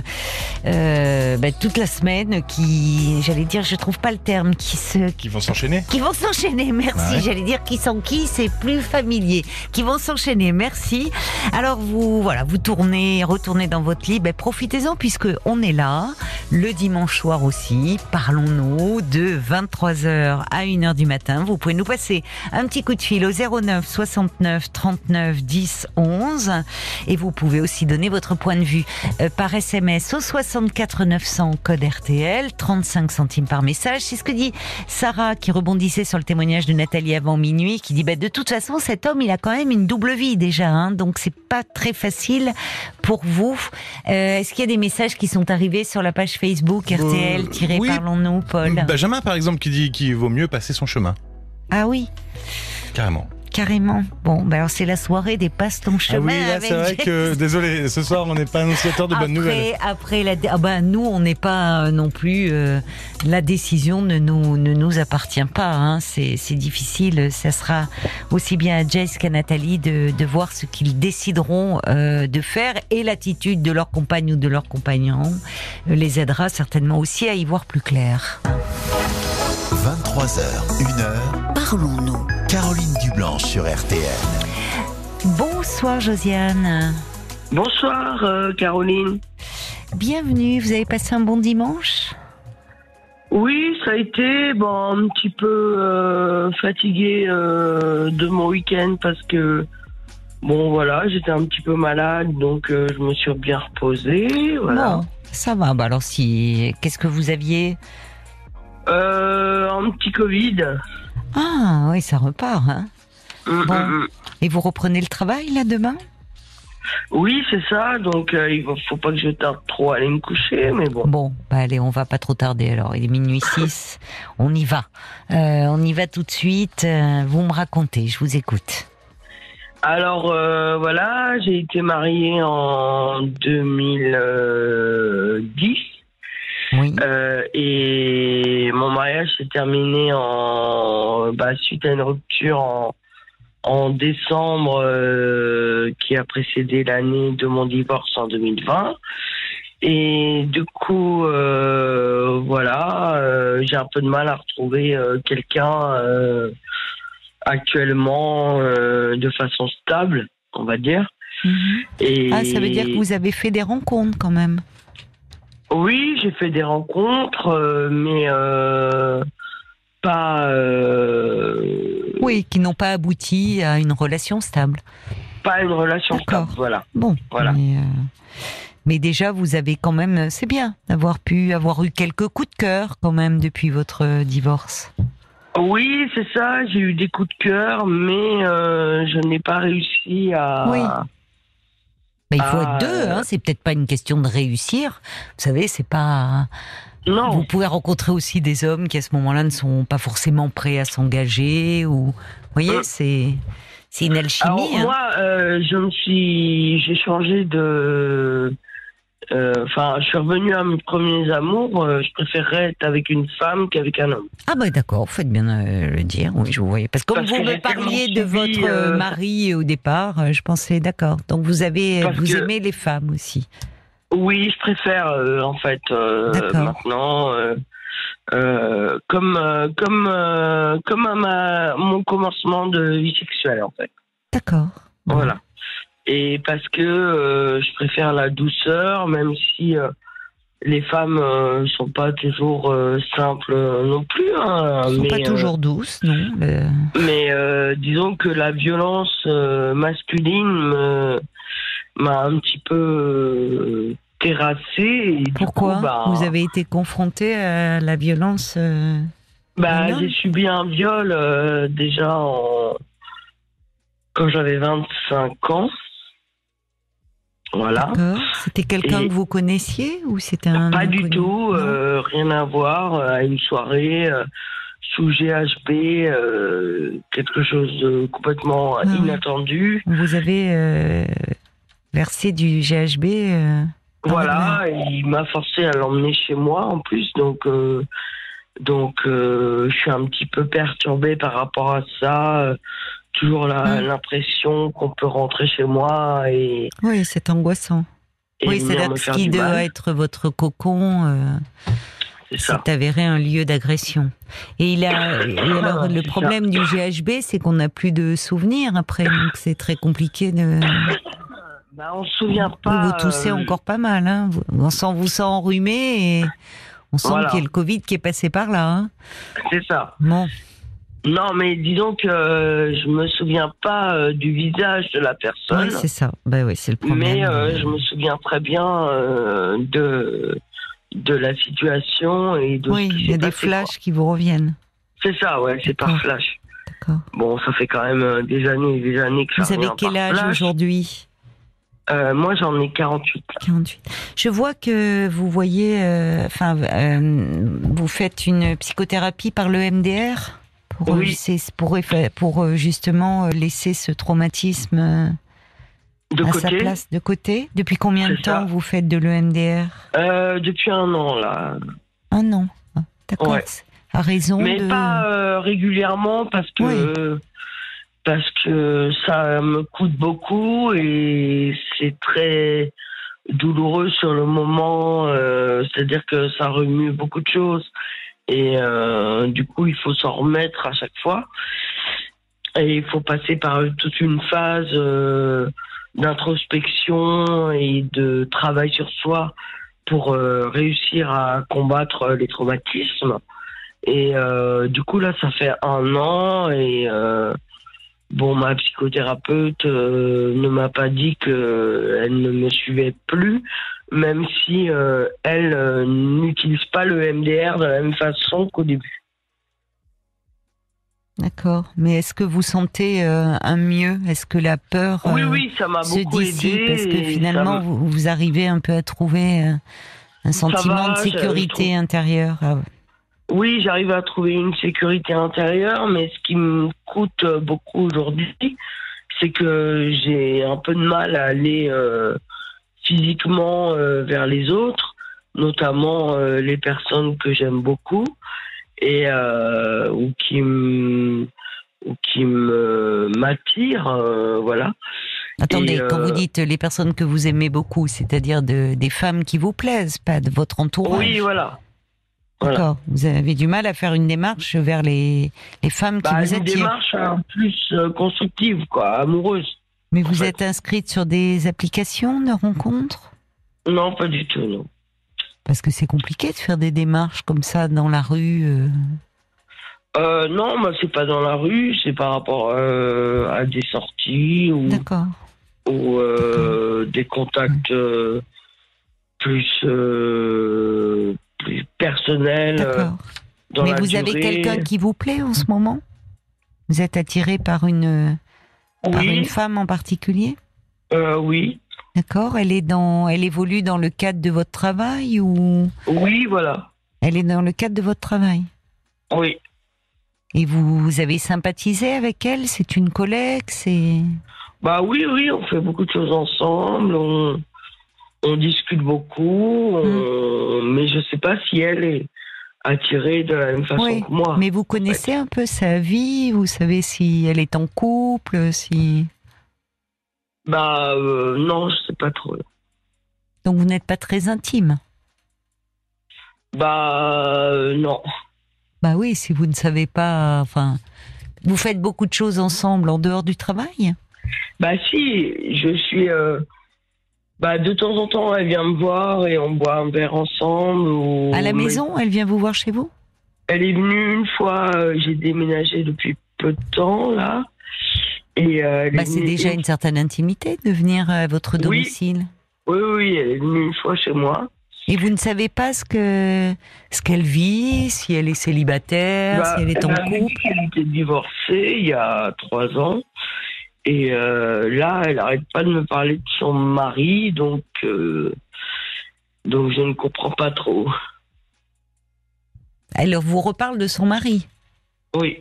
euh, ben, toute la semaine, qui, j'allais dire, je trouve pas le terme, qui se, qui vont s'enchaîner. Qui vont s'enchaîner. Merci. J'allais dire qui sont qui, c'est plus familier. Qui vont s'enchaîner. Merci. Alors vous, voilà, vous tournez, retournez dans votre lit. Ben, profitez-en puisque on est là le dimanche soir aussi. Parlons-nous de 23h à 1h du matin. Vous pouvez nous passer un petit coup de fil au 09 69 39 10 11 et vous pouvez aussi donner votre point de vue euh, par SMS au 64 900 code RTL 35 centimes par message. C'est ce que dit Sarah qui rebondissait sur le témoignage de Nathalie avant minuit qui dit bah, de toute façon cet homme il a quand même une double vie déjà hein, donc c'est pas très facile pour vous. Euh, est-ce qu'il y a des messages qui sont arrivés sur la page Facebook RTL-Parlons-nous Paul? Benjamin par exemple qui dit qu'il vaut mieux passer son chemin. Ah oui. Carrément. Carrément. Bon, ben alors c'est la soirée des passe ton chemin. Ah oui, c'est vrai que désolé, ce soir on n'est pas annonciateur de bonnes nouvelles. Après, la, ah ben, nous on n'est pas euh, non plus. Euh, la décision ne nous ne nous appartient pas. Hein. C'est difficile. Ça sera aussi bien à Jess qu'à Nathalie de, de voir ce qu'ils décideront euh, de faire et l'attitude de leur compagne ou de leur compagnon les aidera certainement aussi à y voir plus clair. 23h, 1h, parlons-nous. Caroline Dublanche sur RTN. Bonsoir Josiane. Bonsoir euh, Caroline. Bienvenue, vous avez passé un bon dimanche? Oui, ça a été bon, un petit peu euh, fatigué euh, de mon week-end parce que bon voilà, j'étais un petit peu malade donc je me suis bien reposée. Voilà. ça va. Bah alors si, qu'est-ce que vous aviez? Euh, un petit Covid. Ah oui, ça repart. Hein. Mm, mm, mm. Et vous reprenez le travail là demain? Oui, c'est ça. Donc euh, il ne faut pas que je tarde trop à aller me coucher, mais bon. Bon, bah allez, on va pas trop tarder alors. Il est minuit 6. on y va. Euh, on y va tout de suite. Euh, vous me racontez, je vous écoute. Alors voilà, j'ai été mariée en 2010. Euh, et mon mariage s'est terminé en bah, suite à une rupture en, en décembre euh, qui a précédé l'année de mon divorce en 2020. Et du coup, euh, voilà, j'ai un peu de mal à retrouver quelqu'un actuellement de façon stable, on va dire. Mhm. Et... Ah, ça veut dire que vous avez fait des rencontres quand même. Oui, j'ai fait des rencontres, euh, mais euh, pas. Euh, oui, qui n'ont pas abouti à une relation stable. Pas une relation stable, voilà. Bon, voilà. Mais, déjà, vous avez quand même, c'est bien d'avoir pu avoir eu quelques coups de cœur quand même depuis votre divorce. Oui, c'est ça. J'ai eu des coups de cœur, mais je n'ai pas réussi à. Oui il faut être deux, hein, c'est peut-être pas une question de réussir. Vous savez, c'est pas. Non. Vous pouvez rencontrer aussi des hommes qui à ce moment-là ne sont pas forcément prêts à s'engager ou. Vous voyez, euh. c'est. C'est une alchimie. Alors, hein. Moi, euh, je me suis, j'ai changé de Enfin, je suis revenu à mes premiers amours. je préférerais être avec une femme qu'avec un homme. Ah bah d'accord, vous faites bien le dire. Oui, je vous voyais. Parce que comme vous me parliez de votre mari au départ, je pensais d'accord. Donc vous avez, vous aimez les femmes aussi. Oui, je préfère en fait maintenant. Euh, comme euh, comme euh, comme à ma, mon commencement de vie sexuelle en fait. D'accord. Voilà. Et parce que je préfère la douceur, même si les femmes ne sont pas toujours simples non plus. Hein, sont mais, pas toujours douces, non. Mais disons que la violence masculine m'a un petit peu terrassé. Pourquoi bah, Vous avez été confronté à la violence euh, bah, J'ai subi un viol euh, déjà quand j'avais 25 ans. Voilà. C'était quelqu'un que vous connaissiez ou c'était un Pas du tout, euh, rien à voir. À une soirée sous GHB, quelque chose de complètement ah inattendu. Vous avez versé du GHB voilà, il m'a forcé à l'emmener chez moi en plus, donc euh, donc euh, je suis un petit peu perturbée par rapport à ça. Euh, toujours mmh. l'impression qu'on peut rentrer chez moi et. Oui, c'est angoissant. oui, c'est là ce qui doit être votre cocon. c'est avéré un lieu d'agression. Et il a, alors le problème du GHB, c'est qu'on n'a plus de souvenirs après, donc c'est très compliqué de. Bah, on se souvient pas. Vous, toussez euh, encore pas mal, hein. On sent vous sent enrhumé et on sent qu'il y a le Covid qui est passé par là. Hein. C'est ça. Non. Non, mais disons que euh, je me souviens pas euh, du visage de la personne. Oui, c'est ça. Bah oui, c'est le problème. Mais je me souviens très bien de de la situation et de. Oui, il y a des flashs qui vous reviennent. C'est ça, ouais, c'est par flash. D'accord. Bon, ça fait quand même des années et des années que ça Vous avez quel âge aujourd'hui? Euh, moi, j'en ai 48. 48. Je vois que vous voyez, euh, enfin, euh, vous faites une psychothérapie par le MDR pour, oui. pour, pour justement laisser ce traumatisme de à côté. sa place de côté. Depuis combien de temps vous faites de l'EMDR Depuis un an, là. Un an, ah, d'accord. À raison Mais pas régulièrement parce que parce que ça me coûte beaucoup et c'est très douloureux sur le moment. Euh, c'est-à-dire que ça remue beaucoup de choses et euh, du coup il faut s'en remettre à chaque fois et il faut passer par toute une phase euh, d'introspection et de travail sur soi pour réussir à combattre les traumatismes. Et du coup là ça fait un an et Bon, ma psychothérapeute euh, ne m'a pas dit qu'elle ne me suivait plus, même si euh, elle euh, n'utilise pas le MDR de la même façon qu'au début. D'accord. Mais est-ce que vous sentez un mieux? Est-ce que la peur oui, oui, ça m'a beaucoup aidé Parce que finalement, vous, vous, arrivez un peu à trouver un sentiment de sécurité intérieure? Oui, j'arrive à trouver une sécurité intérieure, mais ce qui me coûte beaucoup aujourd'hui, c'est que j'ai un peu de mal à aller euh, physiquement euh, vers les autres, notamment euh, les personnes que j'aime beaucoup et ou qui me qui me m'attirent, voilà. Attendez, quand vous dites les personnes que vous aimez beaucoup, c'est-à-dire de, des femmes qui vous plaisent, pas de votre entourage. Oui, voilà. D'accord. Vous avez du mal à faire une démarche vers les, les femmes qui bah, vous attirent. Une démarche hein, plus euh, constructive, quoi, amoureuse. Mais vous êtes inscrite sur des applications de rencontres? Non, pas du tout, non. Parce que c'est compliqué de faire des démarches comme ça dans la rue. Euh... Euh, non, moi c'est pas dans la rue, c'est par rapport euh, à des sorties ou, ou des contacts plus personnel. Euh, Mais vous avez quelqu'un qui vous plaît en ce moment? Vous êtes attiré par une, une femme en particulier euh, Oui. D'accord. Elle est dans, elle évolue dans le cadre de votre travail ou Oui, voilà. Elle est dans le cadre de votre travail. Oui. Et vous, vous avez sympathisé avec elle? C'est une collègue? C'est. Bah oui, oui, on fait beaucoup de choses ensemble. On, on discute beaucoup, hmm. mais je sais pas si elle est attirée de la même façon que moi. Mais vous connaissez un peu sa vie Vous savez si elle est en couple si... Bah euh, non, je sais pas trop. Donc vous n'êtes pas très intime Bah euh, non. Bah oui, si vous ne savez pas, enfin, vous faites beaucoup de choses ensemble en dehors du travail? Bah si, je suis. Euh, bah de temps en temps, elle vient me voir et on boit un verre ensemble. À la maison, elle vient vous voir chez vous? Elle est venue une fois. Euh, j'ai déménagé depuis peu de temps là. Et euh, bah, c'est déjà une certaine intimité de venir à votre domicile. Oui, oui, elle est venue une fois chez moi. Et vous ne savez pas ce que ce qu'elle vit, si elle est célibataire, bah, si elle est en couple? Elle était divorcée il y a trois ans. Et euh, là, elle n'arrête pas de me parler de son mari, donc euh, donc je ne comprends pas trop. Elle vous reparle de son mari? Oui.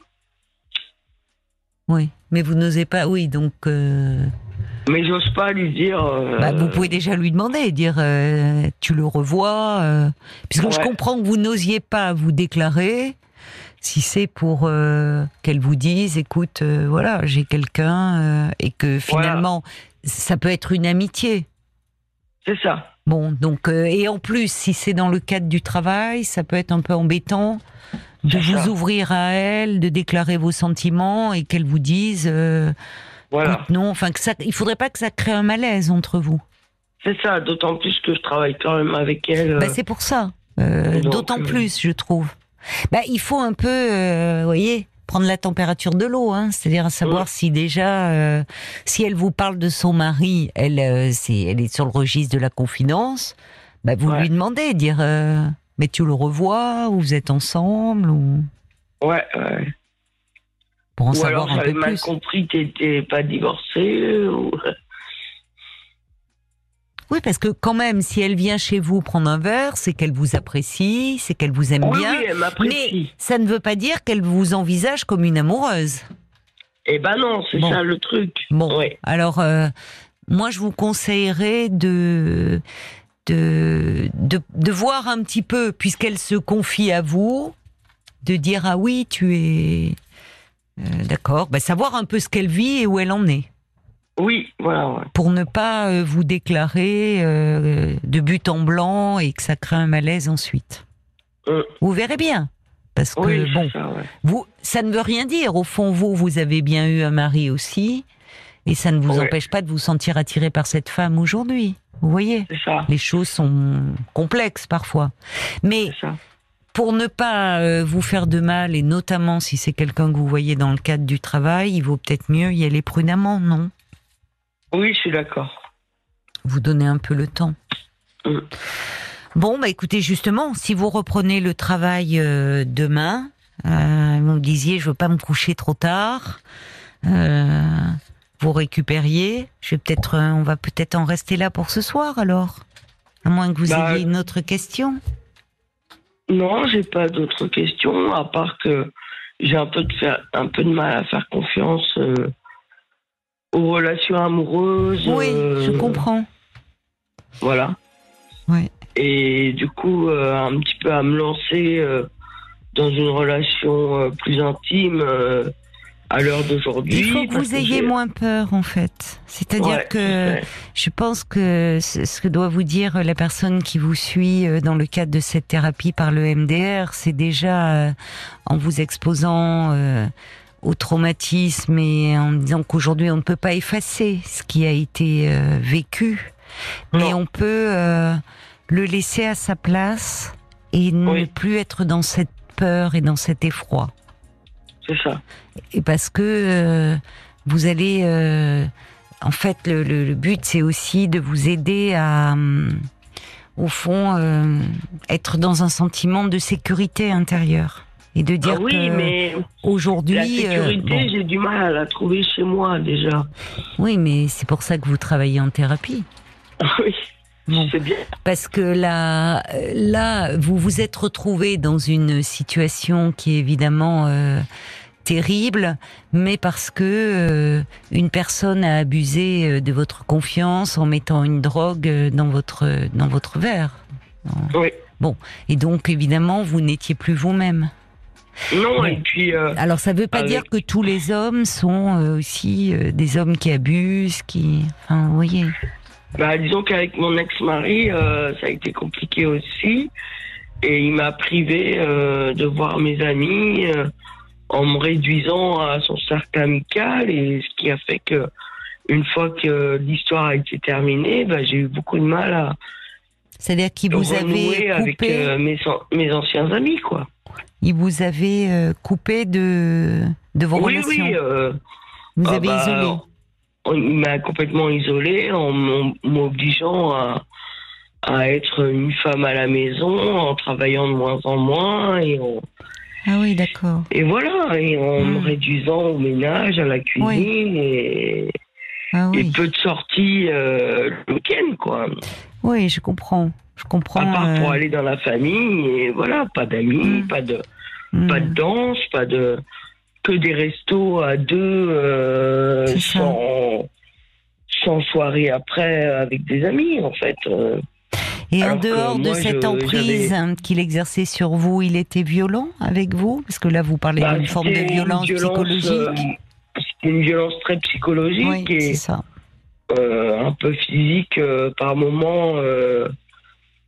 Oui, mais vous n'osez pas. Oui, donc. Euh, mais j'ose pas lui dire. Euh, bah, vous pouvez déjà lui demander, dire euh, tu le revois, euh, puisque je comprends que vous n'osiez pas vous déclarer. Si c'est pour qu'elle vous dise, écoute, voilà, j'ai quelqu'un et que finalement ça peut être une amitié. C'est ça. Bon, donc et en plus, si c'est dans le cadre du travail, ça peut être un peu embêtant de vous ouvrir à elle, de déclarer vos sentiments et qu'elle vous dise non, enfin que ça, il faudrait pas que ça crée un malaise entre vous. C'est ça, d'autant plus que je travaille quand même avec elle. Bah, c'est pour ça. Euh, d'autant euh, plus, je trouve. Bah, il faut un peu, euh, vous voyez, prendre la température de l'eau, hein, c'est-à-dire savoir si déjà, si elle vous parle de son mari, elle, c'est, elle est sur le registre de la confidence, bah, vous lui demandez, dire, mais tu le revois, ou vous êtes ensemble, ou. Ouais, ouais pour en savoir un peu mal plus. compris, t'étais pas divorcée Oui, parce que quand même, si elle vient chez vous prendre un verre, c'est qu'elle vous apprécie, c'est qu'elle vous aime bien. Oui, elle mais ça ne veut pas dire qu'elle vous envisage comme une amoureuse. Eh ben non, c'est ça le truc. Bon, alors euh, moi je vous conseillerais de, de de, de voir un petit peu, puisqu'elle se confie à vous, de dire ah oui, tu es euh, d'accord. Bah, savoir un peu ce qu'elle vit et où elle en est. Oui, voilà. Pour ne pas euh, vous déclarer euh, de but en blanc et que ça crée un malaise ensuite. Vous verrez bien. Parce que, bon, ça, vous, ça ne veut rien dire. Au fond, vous, vous avez bien eu un mari aussi. Et ça ne vous empêche pas de vous sentir attiré par cette femme aujourd'hui. Vous voyez? Les choses sont complexes parfois. Mais pour ne pas euh, vous faire de mal, et notamment si c'est quelqu'un que vous voyez dans le cadre du travail, il vaut peut-être mieux y aller prudemment, non? Oui, je suis d'accord. Vous donnez un peu le temps. Mm. Bon, bah écoutez, justement, si vous reprenez le travail euh, demain, euh, vous me disiez, je veux pas me coucher trop tard. vous récupériez. Je vais peut-être, on va peut-être en rester là pour ce soir alors, à moins que vous bah, ayez une autre question. Non, j'ai pas d'autres questions, à part que j'ai un peu de faire, un peu de mal à faire confiance euh, aux relations amoureuses. Oui, je euh, comprends. Voilà. Ouais. Et du coup, euh, un petit peu à me lancer dans une relation plus intime à l'heure d'aujourd'hui. Il faut que vous ayez moins peur, en fait. C'est-à-dire que je pense que ce que doit vous dire la personne qui vous suit euh, dans le cadre de cette thérapie par le MDR, c'est déjà euh, en vous exposant euh, au traumatisme et en disant qu'aujourd'hui on ne peut pas effacer ce qui a été vécu, mais on peut le laisser à sa place et ne plus être dans cette peur et dans cet effroi. C'est ça. Et parce que euh, vous allez, euh, en fait, le, but c'est aussi de vous aider à, euh, au fond, être dans un sentiment de sécurité intérieure et de dire ah oui, que mais aujourd'hui, la sécurité, j'ai du mal à la trouver chez moi déjà. Oui, mais c'est pour ça que vous travaillez en thérapie. oui. C'est bien. Parce que là, là, vous vous êtes retrouvé dans une situation qui est évidemment terrible, mais parce que euh, une personne a abusé euh, de votre confiance en mettant une drogue euh, dans votre dans votre verre. Oui. Bon, et donc évidemment vous n'étiez plus vous-même. Non, et puis. Alors ça ne veut pas dire que tous les hommes sont aussi des hommes qui abusent, qui. Enfin, vous voyez. Bah, disons qu'avec mon ex-mari, ça a été compliqué aussi, et il m'a privé de voir mes amis en me réduisant à son cercle amical et ce qui a fait que une fois que l'histoire a été terminée, bah, j'ai eu beaucoup de mal à c'est-à-dire qu'il vous avait coupé avec euh, mes, mes, anciens amis quoi. Il vous avait euh, coupé de de vos oui, relations. Oui, euh, vous ah avez bah, isolé. Il m'a complètement isolé en m'obligeant à, à être une femme à la maison, en travaillant de moins en moins et en ah oui, d'accord. Et voilà, et en me hmm. réduisant au ménage, à la cuisine et, ah et peu de sorties euh, le week-end, quoi. Oui, je comprends. Je comprends. À part pour euh, aller dans la famille, et voilà, pas d'amis, hmm. pas de hmm. pas de danse, pas de que des restos à deux euh, sans, sans soirée après avec des amis, en fait. Et en dehors de cette emprise qu'il exerçait sur vous, il était violent avec vous? Parce que là, vous parlez bah, d'une forme de violence, psychologique. Euh, c'était une violence très psychologique et ça. Euh, un peu physique euh, par moment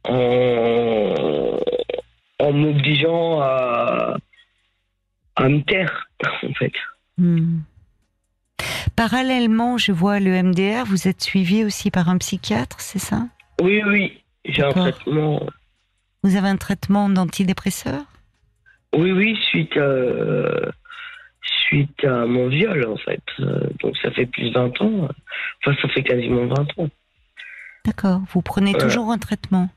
en, en m'obligeant à, à me taire, en fait. Hmm. Parallèlement, je vois le MDR, vous êtes suivi aussi par un psychiatre, c'est ça? Oui, oui. J'ai un traitement. Vous avez un traitement d'antidépresseur? Oui, oui, suite à, suite à mon viol, en fait. Donc ça fait plus de 20 ans. Enfin, ça fait quasiment 20 ans. D'accord. Vous prenez toujours un traitement?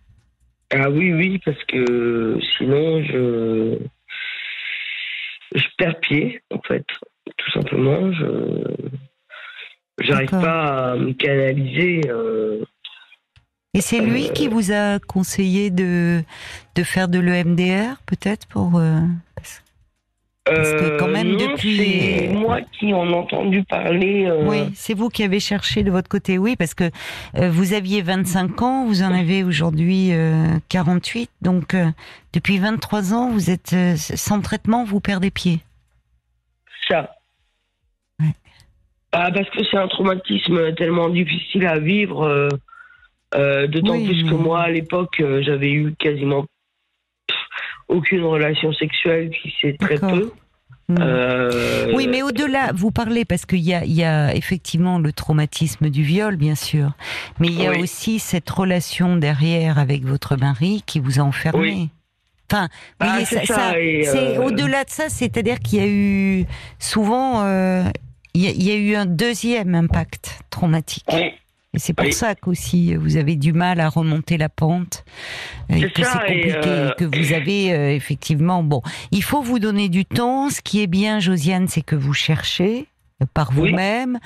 Ah oui, oui, parce que sinon, je. Je perds pied, en fait. Tout simplement. Je. J'arrive pas à me canaliser. Euh, et c'est lui qui vous a conseillé de, de faire de l'EMDR, peut-être pour. Euh, parce que quand même euh, depuis. C'est moi qui en ai entendu parler. Euh, oui, c'est vous qui avez cherché de votre côté, oui, parce que vous aviez 25 ans, vous en avez aujourd'hui 48, donc depuis 23 ans, vous êtes sans traitement, vous perdez pied. Ça. Ouais. Ah, parce que c'est un traumatisme tellement difficile à vivre. Euh, d'autant plus que moi, à l'époque, euh, j'avais eu quasiment aucune relation sexuelle, qui c'est très peu. Hmm. Euh, oui, mais au-delà, vous parlez parce qu'il y a, y a effectivement le traumatisme du viol, bien sûr, mais il y a aussi cette relation derrière avec votre mari qui vous a enfermé. Enfin, bah, ça, c'est au-delà de ça, c'est-à-dire qu'il y a eu souvent, il y, a eu un deuxième impact traumatique. Et c'est pour ça qu'aussi vous avez du mal à remonter la pente, et que c'est compliqué, euh, que vous avez euh, effectivement. Bon, il faut vous donner du temps. Ce qui est bien, Josiane, c'est que vous cherchez euh, par vous-même.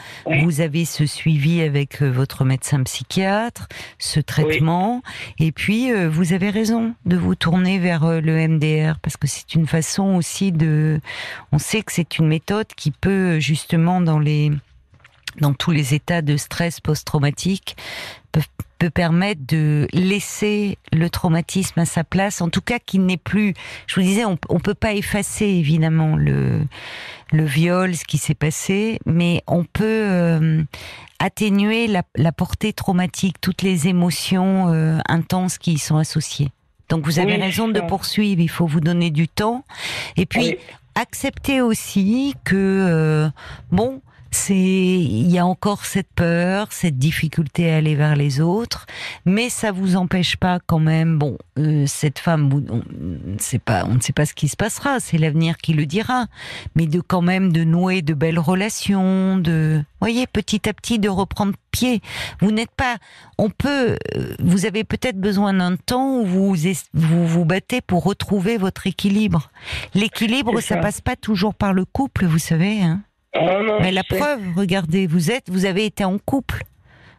Vous avez ce suivi avec votre médecin psychiatre, ce traitement, et puis vous avez raison de vous tourner vers le MDR parce que c'est une façon aussi de. On sait que c'est une méthode qui peut justement dans les dans tous les états de stress post-traumatique peut, permettre de laisser le traumatisme à sa place, en tout cas qu'il n'est plus. Je vous disais, on, on peut pas effacer évidemment le le viol, ce qui s'est passé, mais on peut euh, atténuer la, la, portée traumatique, toutes les émotions euh, intenses qui y sont associées. Donc vous avez raison de poursuivre, il faut vous donner du temps, et puis accepter aussi que euh, bon c'est il y a encore cette peur, cette difficulté à aller vers les autres, mais ça vous empêche pas quand même. Bon, euh, cette femme, on, ne pas, on ne sait pas ce qui se passera, c'est l'avenir qui le dira, mais de quand même de nouer de belles relations, de, voyez, petit à petit de reprendre pied. Vous n'êtes pas, on peut, euh, vous avez peut-être besoin d'un temps où vous, vous vous battez pour retrouver votre équilibre. L'équilibre, ça. ça passe pas toujours par le couple, vous savez. Hein Oh mais la preuve, regardez, vous êtes, vous avez été en couple.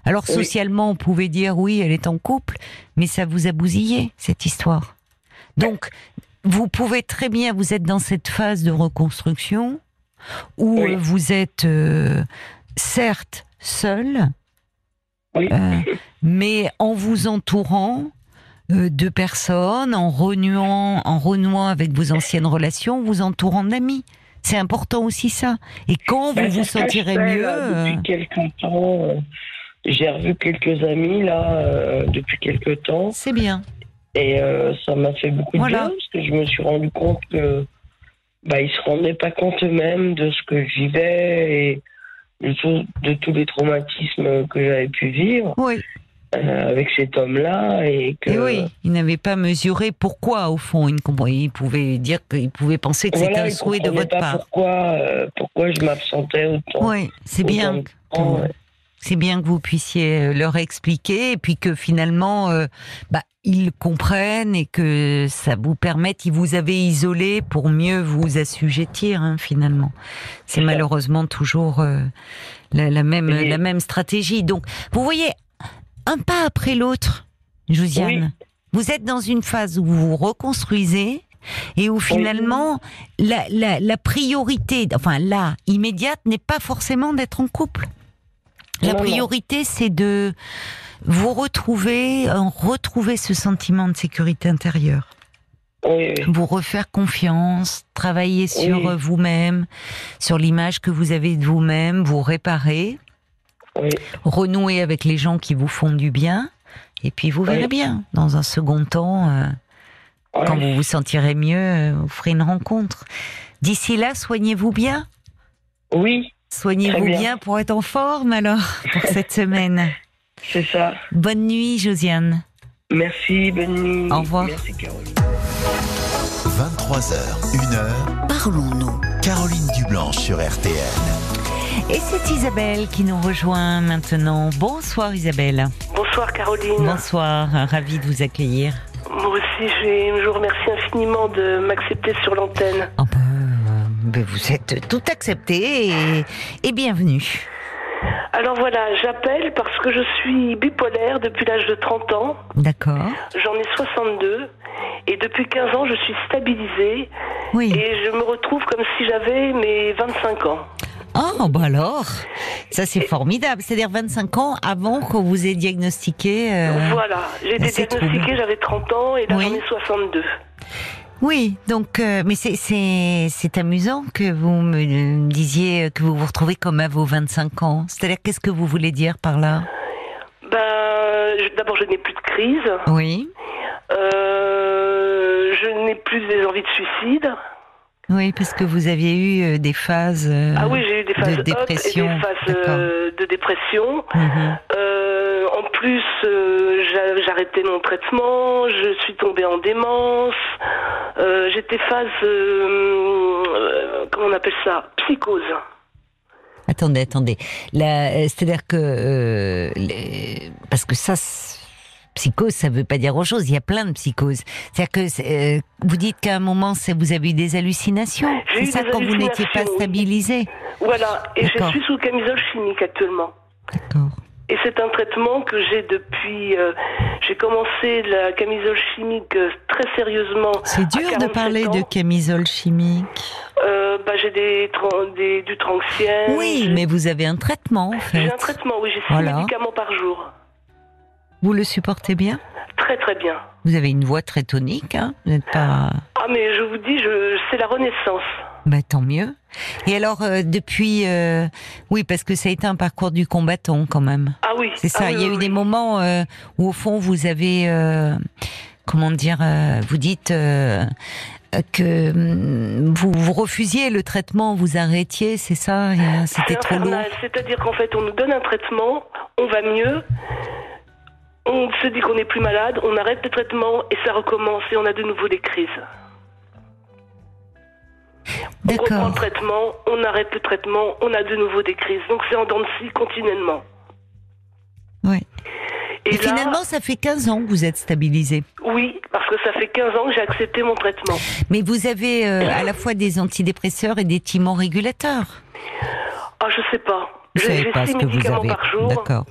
Alors socialement, on pouvait dire oui, elle est en couple, mais ça vous a bousillé cette histoire. Donc, vous pouvez très bien, vous êtes dans cette phase de reconstruction. où vous êtes certes seul, mais en vous entourant de personnes, en renouant, en renouant avec vos anciennes relations, vous entourant d'amis. C'est important aussi ça. Et quand vous ben, vous sentirez mieux. depuis quelques temps, j'ai revu quelques amis là depuis quelques temps. C'est bien. Et ça m'a fait beaucoup de bien parce que je me suis rendu compte que bah, ils se rendaient pas compte eux-mêmes de ce que je vivais et de, tous les traumatismes que j'avais pu vivre. Oui. Euh, avec cet homme-là et que. oui, il n'avait pas mesuré pourquoi au fond. Il, il pouvait dire qu'il pouvait penser que c'était un souhait de votre part. Pourquoi, euh, pourquoi je m'absentais autant. Oui, c'est bien. C'est bien que vous puissiez euh, leur expliquer et puis que finalement, bah, ils comprennent et que ça vous permette, ils vous avez isolé pour mieux vous assujettir hein, finalement. C'est malheureusement toujours euh, la, même la même stratégie. Donc, vous voyez, un pas après l'autre, Josiane. Vous êtes dans une phase où vous vous reconstruisez et où finalement la, la, la priorité, enfin la immédiate, n'est pas forcément d'être en couple. La priorité, c'est de vous retrouvez, retrouver ce sentiment de sécurité intérieure. Vous refaire confiance, travailler sur vous-même, sur l'image que vous avez de vous-même, vous réparer, renouer avec les gens qui vous font du bien, et puis vous verrez bien, dans un second temps, euh, quand vous vous sentirez mieux, euh, vous ferez une rencontre. D'ici là, soignez-vous bien. Oui. Soignez-vous bien pour être en forme alors, pour cette semaine. C'est ça. Bonne nuit, Josiane. Merci, bonne nuit. Au revoir. Merci, Caroline. 23h, 1h, parlons-nous. Caroline Dublanche sur RTN. Et c'est Isabelle qui nous rejoint maintenant. Bonsoir Isabelle. Bonsoir Caroline. Bonsoir, ravi de vous accueillir. Moi aussi, je vous remercie infiniment de m'accepter sur l'antenne. Oh ben, vous êtes tout accepté et, et bienvenue. Alors voilà, j'appelle parce que je suis bipolaire depuis l'âge de 30 ans. D'accord. J'en ai 62 et depuis 15 ans, je suis stabilisée. Oui. Et je me retrouve comme si j'avais mes 25 ans. Oh, bah alors, ça c'est formidable. C'est-à-dire 25 ans avant qu'on vous ait diagnostiqué. Euh, voilà, j'ai été diagnostiquée, j'avais 30 ans et là j'en ai 62. Oui, donc, euh, mais c'est amusant que vous me disiez que vous vous retrouvez comme à vos 25 ans. C'est-à-dire, qu'est-ce que vous voulez dire par là? Ben, d'abord, je n'ai plus de crise. Oui. Euh, je n'ai plus des envies de suicide. Oui, parce que vous aviez eu euh, des phases. ah oui, j'ai eu des phases de dépression. des phases de dépression. Mhm. en plus, j'arrêtais mon traitement, je suis tombée en démence. Euh, j'étais phase, euh, euh, comment on appelle ça, psychose. Attendez, attendez. C'est-à-dire que parce que ça, psychose, ça veut pas dire autre chose. Il y a plein de psychoses. C'est-à-dire que vous dites qu'à un moment, vous avez eu des hallucinations. C'est ça quand vous n'étiez pas stabilisé. Voilà. Et je suis sous camisole chimique actuellement. D'accord. Et c'est un traitement que j'ai depuis. Euh, j'ai commencé la camisole chimique euh, très sérieusement. C'est dur de parler de camisole chimique. Euh, bah, j'ai des, des, du tranxien. Oui, mais vous avez un traitement en fait. J'ai un traitement, oui, j'ai six médicaments par jour. Vous le supportez bien Très très bien. Vous avez une voix très tonique, hein Vous n'êtes pas. Ah mais je vous dis, je, c'est la renaissance. Bah, tant mieux. Et alors, euh, depuis, euh, oui, parce que ça a été un parcours du combattant quand même. Ah oui. C'est ça. Ah il y a eu des moments euh, où, au fond, vous avez, comment dire, vous dites que mm, vous, vous refusiez le traitement, vous arrêtiez, c'est ça? C'était trop lourd. C'est-à-dire qu'en fait, on nous donne un traitement, on va mieux. On se dit qu'on n'est plus malade, on arrête le traitement et ça recommence et on a de nouveau des crises. On reprend le traitement, on arrête le traitement, on a de nouveau des crises. Donc c'est en dents de scie continuellement. Oui. Et, finalement, ça fait 15 ans que vous êtes stabilisé. Oui, parce que ça fait 15 ans que j'ai accepté mon traitement. Mais vous avez euh, à la fois des antidépresseurs et des thymorégulateurs. Ah, je sais pas. J'ai six médicaments par jour. D'accord.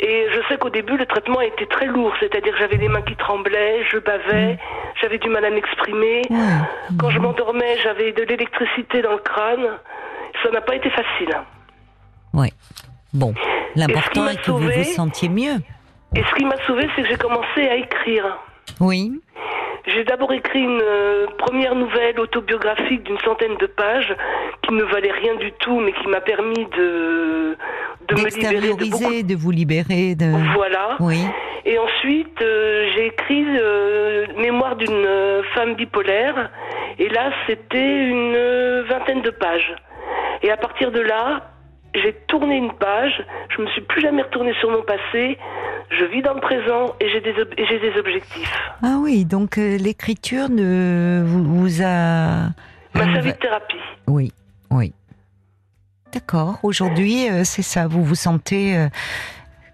Et je sais qu'au début, le traitement était très lourd. C'est-à-dire que j'avais les mains qui tremblaient, je bavais, mm. j'avais du mal à m'exprimer. Quand je m'endormais, j'avais de l'électricité dans le crâne. Ça n'a pas été facile. Oui. Bon, l'important est que vous vous sentiez mieux. Et ce qui m'a sauvé, c'est que j'ai commencé à écrire. Oui. J'ai d'abord écrit une euh, première nouvelle autobiographique d'une centaine de pages qui ne valait rien du tout, mais qui m'a permis de, de me libérer. De, vous libérer. De... Voilà. Oui. Et ensuite, euh, j'ai écrit euh, Mémoire d'une femme bipolaire. Et là, c'était une vingtaine de pages. Et à partir de là, j'ai tourné une page, je me suis plus jamais retournée sur mon passé, je vis dans le présent et j'ai des, j'ai des objectifs. Ah oui, donc euh, l'écriture ne vous, a... M'a servi de thérapie. Oui, oui. D'accord, aujourd'hui euh, c'est ça, vous vous sentez... Euh,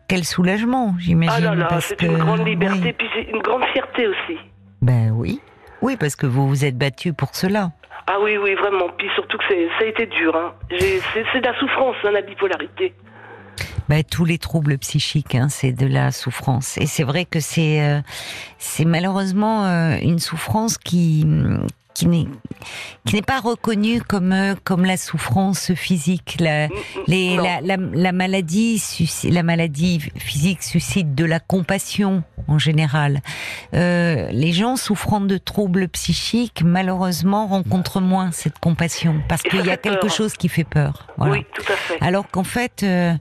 quel soulagement, j'imagine. Ah là là, c'est une grande liberté, puis c'est une grande fierté aussi. Ben oui, oui, parce que vous vous êtes battu pour cela. Ah oui, oui, vraiment. Puis surtout que ça a été dur. Hein. C'est de la souffrance, hein, la bipolarité. Bah, tous les troubles psychiques, hein, c'est de la souffrance. Et c'est vrai que c'est euh, c'est malheureusement euh, une souffrance qui qui n'est qui n'est pas reconnue comme euh, comme la souffrance physique. La, les, la, la, la, maladie la maladie physique suscite de la compassion en général. Euh, les gens souffrant de troubles psychiques, malheureusement, rencontrent moins cette compassion parce qu'il y a quelque chose qui fait peur. Voilà. Oui, tout à fait. Alors qu'en fait. Euh,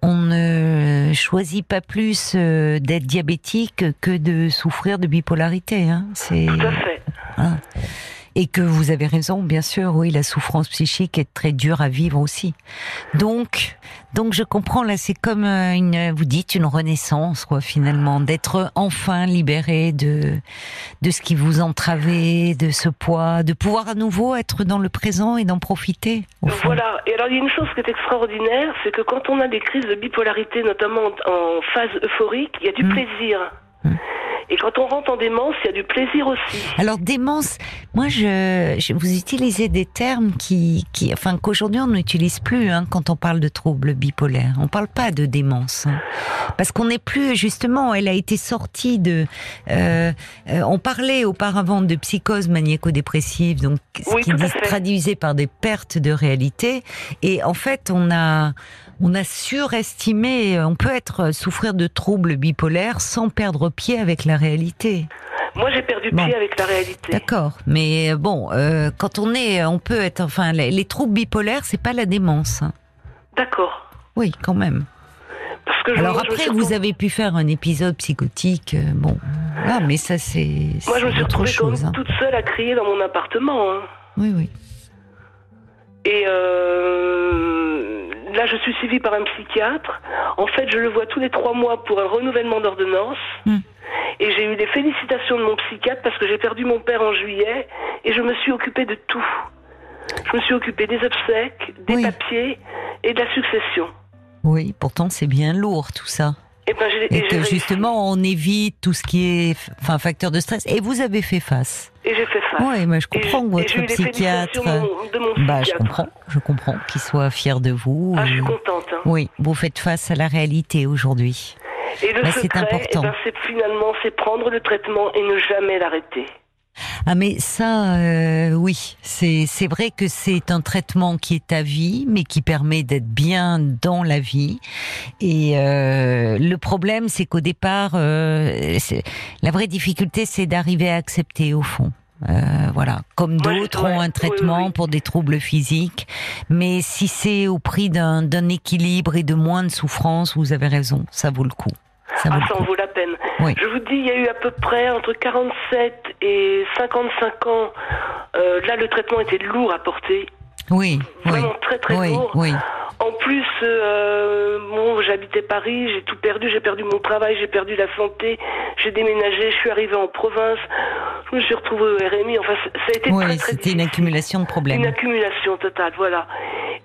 on ne choisit pas plus d'être diabétique que de souffrir de bipolarité. Hein. C'est tout à fait. Voilà. Et que vous avez raison, bien sûr, oui, la souffrance psychique est très dure à vivre aussi. Donc, donc je comprends là, c'est comme euh, une, vous dites une renaissance, quoi, finalement, d'être enfin libéré de de ce qui vous entravait, de ce poids, de pouvoir à nouveau être dans le présent et d'en profiter. Voilà. Et alors il y a une chose qui est extraordinaire, c'est que quand on a des crises de bipolarité, notamment en phase euphorique, il y a du mmh. plaisir. Mmh. Et quand on rentre en démence, il y a du plaisir aussi. Alors démence, moi je, je vous utilisez des termes qui, qui enfin qu'aujourd'hui on n'utilise plus hein, quand on parle de troubles bipolaires. On parle pas de démence hein. parce qu'on n'est plus justement. Elle a été sortie de. Euh, euh on parlait auparavant de psychose maniaco-dépressive, donc ce qui est traduisait par des pertes de réalité. Et en fait, on a on a surestimé, on peut être souffrir de troubles bipolaires sans perdre pied avec la réalité. Moi, j'ai perdu pied avec la réalité. D'accord, mais euh, bon, euh, quand on est, on peut être, enfin, les, troubles bipolaires, c'est pas la démence. Hein. D'accord. Oui, quand même. Parce que Alors après, vous avez pu faire un épisode psychotique, euh, bon, ah, mais ça c'est. Moi, je me suis retrouvée chose, hein. toute seule à crier dans mon appartement. Hein. Oui, oui. Et euh, là, je suis suivie par un psychiatre. En fait, je le vois tous les trois mois pour un renouvellement d'ordonnance. Hmm. Et j'ai eu des félicitations de mon psychiatre parce que j'ai perdu mon père en juillet et je me suis occupée de tout. Je me suis occupée des obsèques, des papiers et de la succession. Oui, pourtant c'est bien lourd tout ça. Eh ben, et, que justement, on évite tout ce qui est enfin, facteur de stress. Et vous avez fait face. Et j'ai fait face. Oui, mais je comprends que votre psychiatre. De mon, bah, je comprends, je comprends qu'il soit fier de vous. Ah, je suis contente. Hein. Oui, vous faites face à la réalité aujourd'hui. Et le bah, secret, c'est important. Eh ben, finalement, c'est prendre le traitement et ne jamais l'arrêter. Ah mais ça, euh, oui, c'est c'est vrai que c'est un traitement qui est à vie, mais qui permet d'être bien dans la vie. Et euh, le problème, c'est qu'au départ, euh, la vraie difficulté, c'est d'arriver à accepter au fond. voilà, comme d'autres ont un traitement pour des troubles physiques, mais si c'est au prix d'un équilibre et de moins de souffrance, vous avez raison, ça vaut le coup. Ça, ah, ça en vaut la peine. Je vous dis, il y a eu à peu près entre 47 et 55 ans. Euh, là, le traitement était lourd à porter. Oui. Vraiment très très oui, lourd. Oui. En plus, euh, bon, j'habitais Paris, j'ai tout perdu, j'ai perdu mon travail, j'ai perdu la santé, j'ai déménagé, je suis arrivée en province, je me suis retrouvée au RMI. Enfin, ça a été oui, très, c'était une accumulation de problèmes. Une accumulation totale, voilà.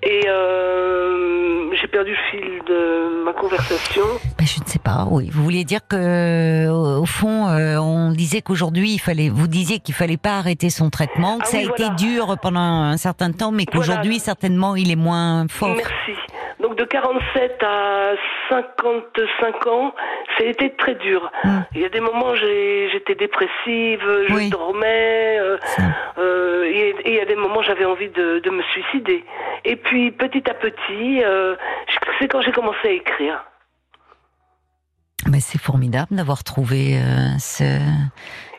Et euh, j'ai perdu le fil de ma conversation. Ben, je ne sais pas. Oui, vous vouliez dire que au fond, euh, on disait qu'aujourd'hui, il fallait. Vous disiez qu'il fallait pas arrêter son traitement, que ah ça a été dur pendant un certain temps, mais qu'aujourd'hui, certainement, il est moins fort. Merci. Donc de 47 à 55 ans, été très dur. Mm. Il y a des moments j'étais dépressive, je dormais, euh, euh, et, il y a des moments j'avais envie de, me suicider. Et puis petit à petit, euh, c'est quand j'ai commencé à écrire. Mais c'est formidable d'avoir trouvé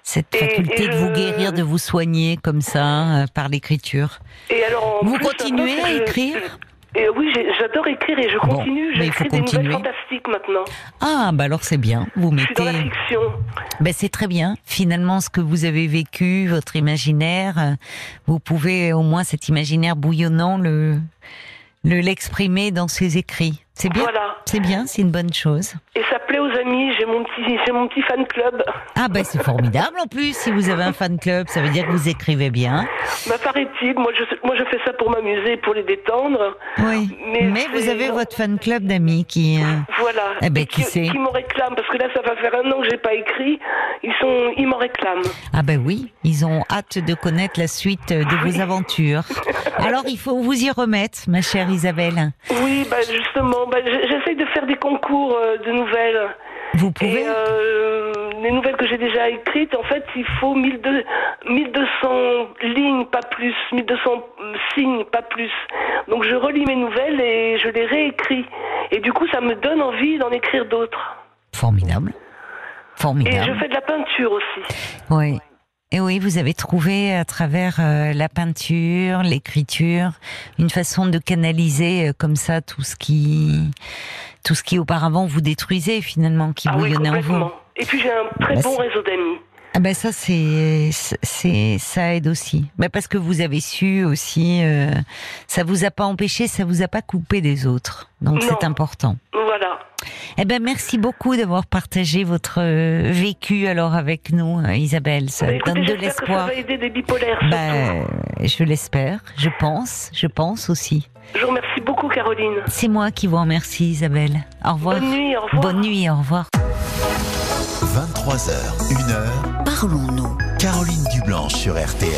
cette faculté de vous guérir, de vous soigner comme ça par l'écriture. Et alors, vous continuez à écrire et oui, j'adore écrire et je continue. J'écris des nouvelles fantastiques maintenant. Ah, bah alors c'est bien. Vous mettez. Je suis dans la fiction. Ben c'est très bien. Finalement, ce que vous avez vécu, votre imaginaire, vous pouvez au moins cet imaginaire bouillonnant le le l'exprimer dans ses écrits. C'est bien. Voilà. C'est bien, c'est une bonne chose. Et ça plaît aux mon petit j'ai mon petit fan club. Ah ben c'est formidable en plus si vous avez un fan club, ça veut dire que vous écrivez bien. Bah paraît-il, moi je moi je fais ça pour m'amuser, pour les détendre. Oui. Mais, vous avez votre fan club d'amis qui euh, Voilà. Eh ben qui, qui, qui m'en réclament parce que là ça va faire un an que j'ai pas écrit, ils sont ils m'en réclament. Ah ben oui, ils ont hâte de connaître la suite de vos aventures. Alors il faut vous y remettre ma chère Isabelle. Oui, bah justement bah, j'essaye de faire des concours euh, de nouvelles. Vous pouvez euh, Les nouvelles que j'ai déjà écrites, en fait, il faut 1200, 1200 lignes, pas plus, 1200 signes, pas plus. Donc je relis mes nouvelles et je les réécris. Et du coup, ça me donne envie d'en écrire d'autres. Formidable. Formidable. Et je fais de la peinture aussi. Oui. Et oui, vous avez trouvé à travers euh, la peinture, l'écriture, une façon de canaliser euh, comme ça tout ce qui, tout ce qui auparavant vous détruisait finalement, qui ah bouillonnait en vous. Et puis j'ai un très bah, bon réseau d'amis. Ah ben ça c'est c'est ça aide aussi. Ben parce que vous avez su aussi, euh, ça vous a pas empêché, ça vous a pas coupé des autres. Donc c'est important. Voilà. Eh ben merci beaucoup d'avoir partagé votre euh, vécu alors avec nous, euh, Isabelle. Ça bah, donne de l'espoir. Ça va aider des bipolaires. Ben, je l'espère, je pense, je pense aussi. Je vous remercie beaucoup, Caroline. C'est moi qui vous remercie, Isabelle. Au revoir. Bonne nuit, au revoir. Bonne nuit, au revoir. 23h, 1h. Parlons-nous. Caroline Dublanche sur RTN.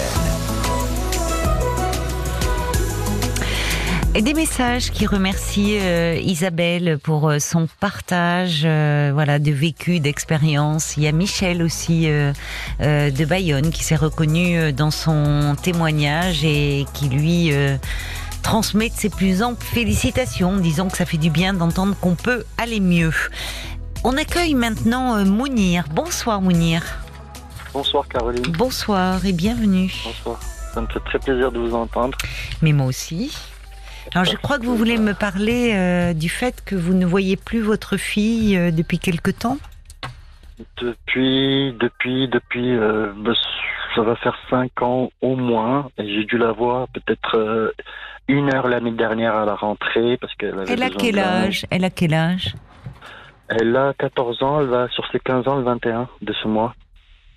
Des messages qui remercient euh, Isabelle pour euh, son partage, euh, voilà, de vécu, d'expérience. Il y a Michel aussi de Bayonne qui s'est reconnu dans son témoignage et qui lui transmet ses plus amples félicitations, disons que ça fait du bien d'entendre qu'on peut aller mieux. On accueille maintenant Mounir. Bonsoir Mounir. Bonsoir Caroline. Bonsoir et bienvenue. Bonsoir. Ça me fait très plaisir de vous entendre. Mais moi aussi. Alors je crois que vous voulez me parler euh, du fait que vous ne voyez plus votre fille euh, depuis quelque temps? Depuis, depuis, depuis, euh, bah, ça va faire cinq ans au moins. Et j'ai dû la voir peut-être une heure l'année dernière à la rentrée parce qu'elle Elle a quel âge? Elle a quel âge? Elle a 14 ans, elle va sur ses 15 ans le 21 de ce mois.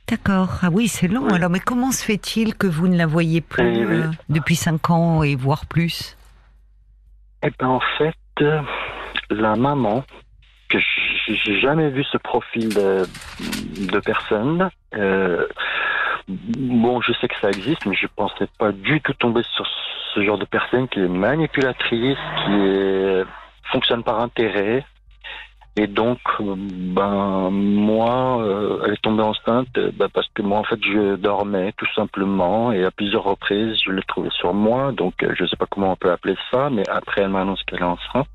D'accord. Ah oui, c'est long. Alors, mais comment se fait-il que vous ne la voyez plus depuis cinq ans et voire plus? Eh ben en fait, euh, la maman, que j'ai jamais vu ce profil de, de personne. Euh, bon, je sais que ça existe, mais je pensais pas du tout tomber sur ce genre de personne qui est manipulatrice, qui est, fonctionne par intérêt, et donc, euh, ben moi, euh, elle est tombée enceinte euh, ben, parce que moi, en fait, je dormais tout simplement et à plusieurs reprises, je l'ai trouvée sur moi. Donc, je ne sais pas comment on peut appeler ça, mais après, elle m'annonce qu'elle est enceinte.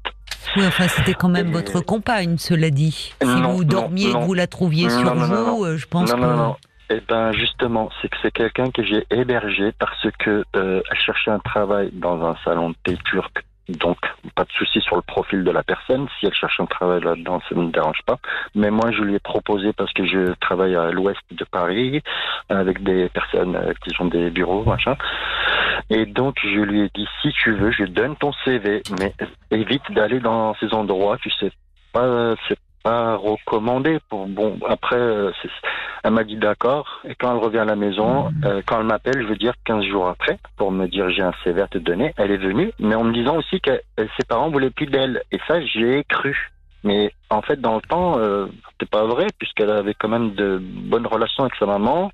Oui, enfin, c'était quand même votre compagne, cela dit. Si vous dormiez et que vous la trouviez sur vous, je pense que... Non, non, Eh ben justement, c'est que c'est quelqu'un que j'ai hébergé parce que elle cherchait un travail dans un salon de thé turc donc, pas de souci sur le profil de la personne. Si elle cherche un travail là-dedans, ça ne me dérange pas. Mais moi, je lui ai proposé, parce que je travaille à l'ouest de Paris, avec des personnes euh, qui ont des bureaux, machin. Et donc, je lui ai dit, si tu veux, je donne ton CV, mais évite d'aller dans ces endroits, tu sais pas, c'est pas recommandé. Pour, bon, après, euh, elle m'a dit d'accord. Et quand elle revient à la maison, mhm. euh, quand elle m'appelle, je veux dire 15 jours après, pour me dire j'ai un CV à te donner, elle est venue, mais en me disant aussi que euh, ses parents voulaient plus d'elle. Et ça, j'ai cru. Mais en fait, dans le temps, euh, c'était pas vrai, puisqu'elle avait quand même de bonnes relations avec sa maman,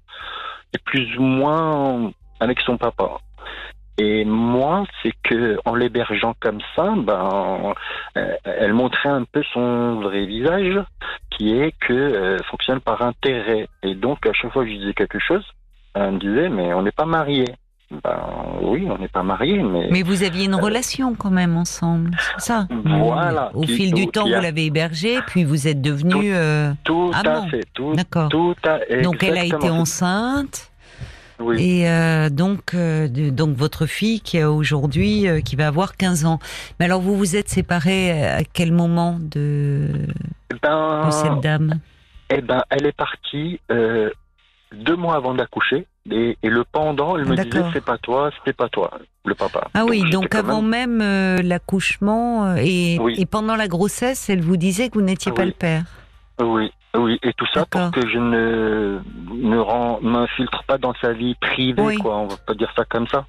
et plus ou moins avec son papa. Et moi, c'est que en l'hébergeant comme ça, ben, euh, elle montrait un peu son vrai visage, qui est que euh, fonctionne par intérêt. Et donc, à chaque fois que je disais quelque chose, elle me disait, mais on n'est pas mariés. Ben oui, on n'est pas mariés, mais. Mais vous aviez une relation quand même ensemble, c'est ça Voilà. Au fil du temps, vous l'avez hébergée, puis vous êtes devenu. Tout, à fait. Tout, D'accord. Donc elle a été enceinte. Et euh, donc, euh, donc votre fille qui a aujourd'hui, euh, qui va avoir 15 ans. Mais alors vous vous êtes séparés à quel moment de, eh ben, de cette dame? Eh ben, elle est partie deux mois avant d'accoucher. Et, et, le pendant, elle me disait c'est pas toi, c'était pas toi, le papa. Ah oui, donc avant même, l'accouchement et, et, pendant la grossesse, elle vous disait que vous n'étiez pas le père? Oui, oui, et tout ça pour que je ne ne m'infiltre pas dans sa vie privée, quoi. On va pas dire ça comme ça.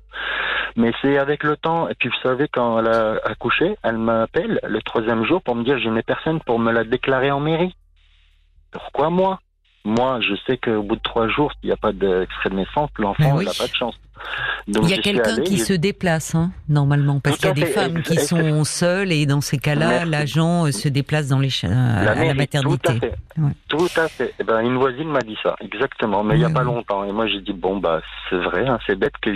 Mais c'est avec le temps. Et puis vous savez, quand elle a accouché, elle m'appelle le troisième jour pour me dire je n'ai personne pour me la déclarer en mairie. Pourquoi moi? Moi, je sais qu'au bout de trois jours, s'il n'y a pas d'extrait de naissance, l'enfant n'a pas de chance. Il y a quelqu'un qui se déplace, hein, normalement, parce qu'il y a des femmes qui sont seules et dans ces cas-là, l'agent euh, se déplace dans les la à la maternité. Tout à fait. Tout à fait. Eh ben, une voisine m'a dit ça, exactement, mais il n'y a pas longtemps. Et moi, j'ai dit bon bah c'est vrai, hein, c'est bête que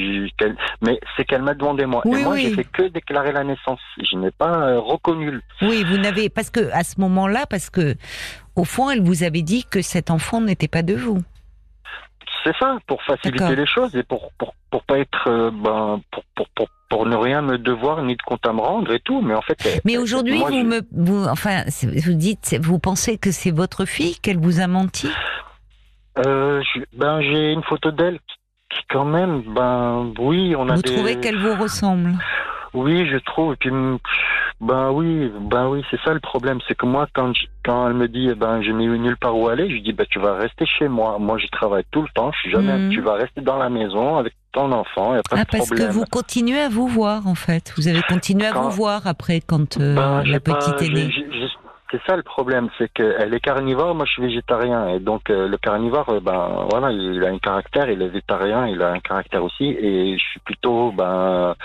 mais c'est qu'elle m'a demandé moi. et moi, j'ai fait que déclarer la naissance. Je n'ai pas euh, reconnu. Oui, vous n'avez parce que à ce moment-là, parce que au fond, elle vous avait dit que cet enfant n'était pas de vous. C'est ça, pour faciliter les choses et pour pour, pour pas être euh, ben, pour, pour, pour, pour, ne rien me devoir ni de compte à me rendre et tout, mais en fait. Mais aujourd'hui, vous me vous, enfin vous dites vous pensez que c'est votre fille qu'elle vous a menti? Euh, Ben j'ai une photo d'elle qui quand même ben oui on a. Vous trouvez qu'elle vous ressemble? Oui, je trouve. Et puis, ben oui, ben oui, c'est ça le problème. C'est que moi, quand, quand elle me dit, eh ben, je n'ai nulle part où aller, je dis, ben, tu vas rester chez moi. Moi, je travaille tout le temps. Je suis jamais, mhm. tu vas rester dans la maison avec ton enfant. A pas ah, parce que vous continuez à vous voir, en fait. Vous avez continué à vous voir après, quand euh, ben, la petite est née. C'est ça le problème, c'est qu'elle est carnivore, moi je suis végétarien, et donc euh, le carnivore, euh, ben voilà, il a un caractère, il est végétarien, il a un caractère aussi, et je suis plutôt ben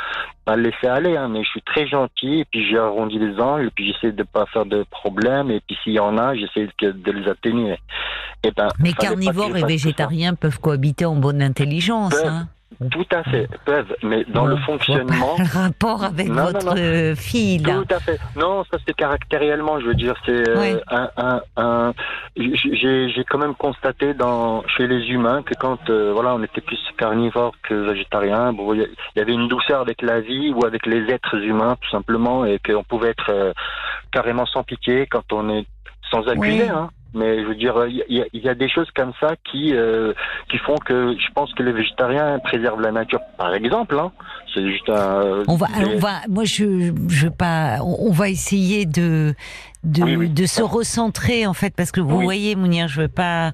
pas le laisser aller, hein, mais je suis très gentil, et puis j'ai arrondi les angles, et puis j'essaie de pas faire de problème, et puis s'il y en a, j'essaie de, les atténuer. Et ben, mais carnivores et végétariens peuvent cohabiter en bonne intelligence. Hein. Tout à fait, peuvent, mais dans le fonctionnement. Le rapport avec votre fille. Tout à fait. Non, ça c'est caractériellement, je veux dire, c'est euh, un, un, un j'ai quand même constaté dans chez les humains que quand euh, voilà, on était plus carnivore que végétarien, bon, il y avait une douceur avec la vie ou avec les êtres humains tout simplement, et qu'on pouvait être euh, carrément sans pitié quand on est sans accuser. Hein. Mais je veux dire, il y, a, des choses comme ça qui euh, qui font que je pense que les végétariens préservent la nature, par exemple. Hein. C'est juste un. On va, on va. Moi, je, je pas. On va essayer de de, de se recentrer en fait parce que vous voyez Mounir je veux pas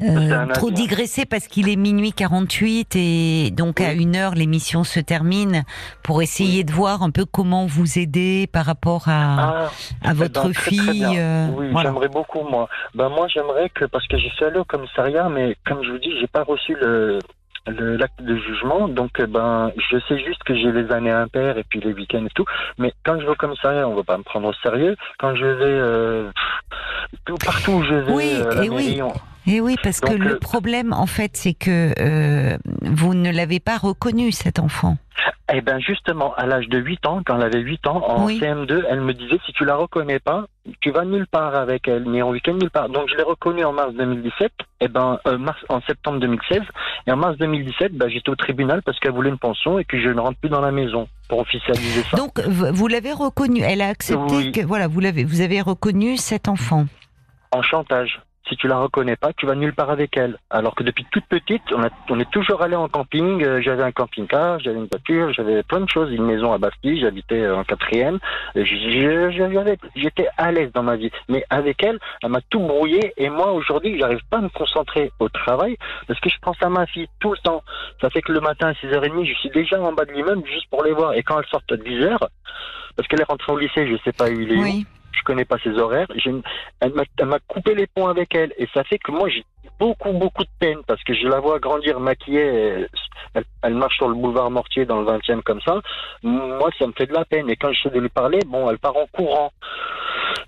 euh, trop digresser parce qu'il est minuit 48 et donc à une heure l'émission se termine pour essayer de voir un peu comment vous aider par rapport à, ah, à votre fille euh, oui j'aimerais beaucoup moi. Ben moi j'aimerais que parce que j'ai fait aller au commissariat mais comme je vous dis j'ai pas reçu le l'acte de jugement. Donc, euh, ben, je sais juste que j'ai les années impaires et puis les week-ends et tout. Mais quand je vais au commissariat, on va pas me prendre au sérieux. Quand je vais euh, tout, partout où je vais, oui, euh, et oui. Et oui, parce que le problème, en fait, c'est que vous ne l'avez pas reconnu, cet enfant. Eh ben justement, à l'âge de 8 ans, quand elle avait 8 ans, en CM2, elle me disait si tu la reconnais pas, tu vas nulle part avec elle, ni en week-end nulle part. Donc je l'ai reconnue en mars 2017, et ben euh, mars en septembre 2016, et en mars 2017, ben, j'étais au tribunal parce qu'elle voulait une pension et que je ne rentre plus dans la maison pour officialiser ça. Donc vous l'avez reconnue, elle a accepté que voilà, vous l'avez, vous avez reconnu cet enfant. En chantage si tu la reconnais pas, tu vas nulle part avec elle. Alors que depuis toute petite, on, a, on est toujours allé en camping. Euh, j'avais un camping-car, j'avais une voiture, j'avais plein de choses, une maison à Bastille, j'habitais euh, en quatrième. J'étais à l'aise dans ma vie. Mais avec elle, elle m'a tout brouillé. Et moi, aujourd'hui, j'arrive pas à me concentrer au travail parce que je pense à ma fille tout le temps. Ça fait que le matin à 6h30, je suis déjà en bas de l'immeuble juste pour les voir. Et quand elle sort à 10h, parce qu'elle est rentrée au lycée, je sais pas où il est. Oui je connais pas ses horaires. Elle m'a coupé les ponts avec elle et ça fait que moi j'ai beaucoup beaucoup de peine parce que je la vois grandir maquillée. elle, marche sur le boulevard Mortier dans le 20e comme ça. Moi, ça me fait de la peine. Et quand je sais de lui parler, bon, elle part en courant.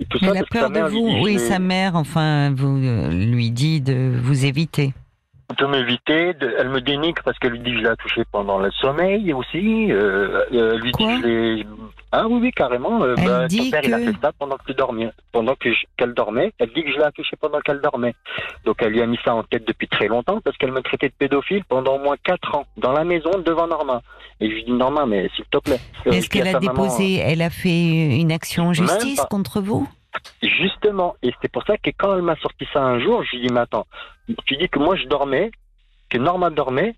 elle a peur de vous. Oui, sa mère, enfin, vous euh, lui dit de vous éviter de m'éviter. Elle me dénigre parce qu'elle lui dit que je l'ai touché pendant le sommeil aussi. Euh, euh lui dit que je l'ai... Ah oui, oui, carrément. Euh, bah, son père, il a fait ça pendant que dormait, pendant que qu'elle dormait. Elle dit que je l'ai touché pendant qu'elle dormait. Donc elle lui a mis ça en tête depuis très longtemps parce qu'elle me traitait de pédophile pendant au moins 4 ans dans la maison devant Norma. Et je lui dis Norma, mais s'il te plaît. Est-ce qu'elle a déposé, elle a fait une action en justice contre vous? Justement, et c'est pour ça que quand elle m'a sorti ça un jour, je lui dis, mais attends, tu dis que moi je dormais, que Norma dormait,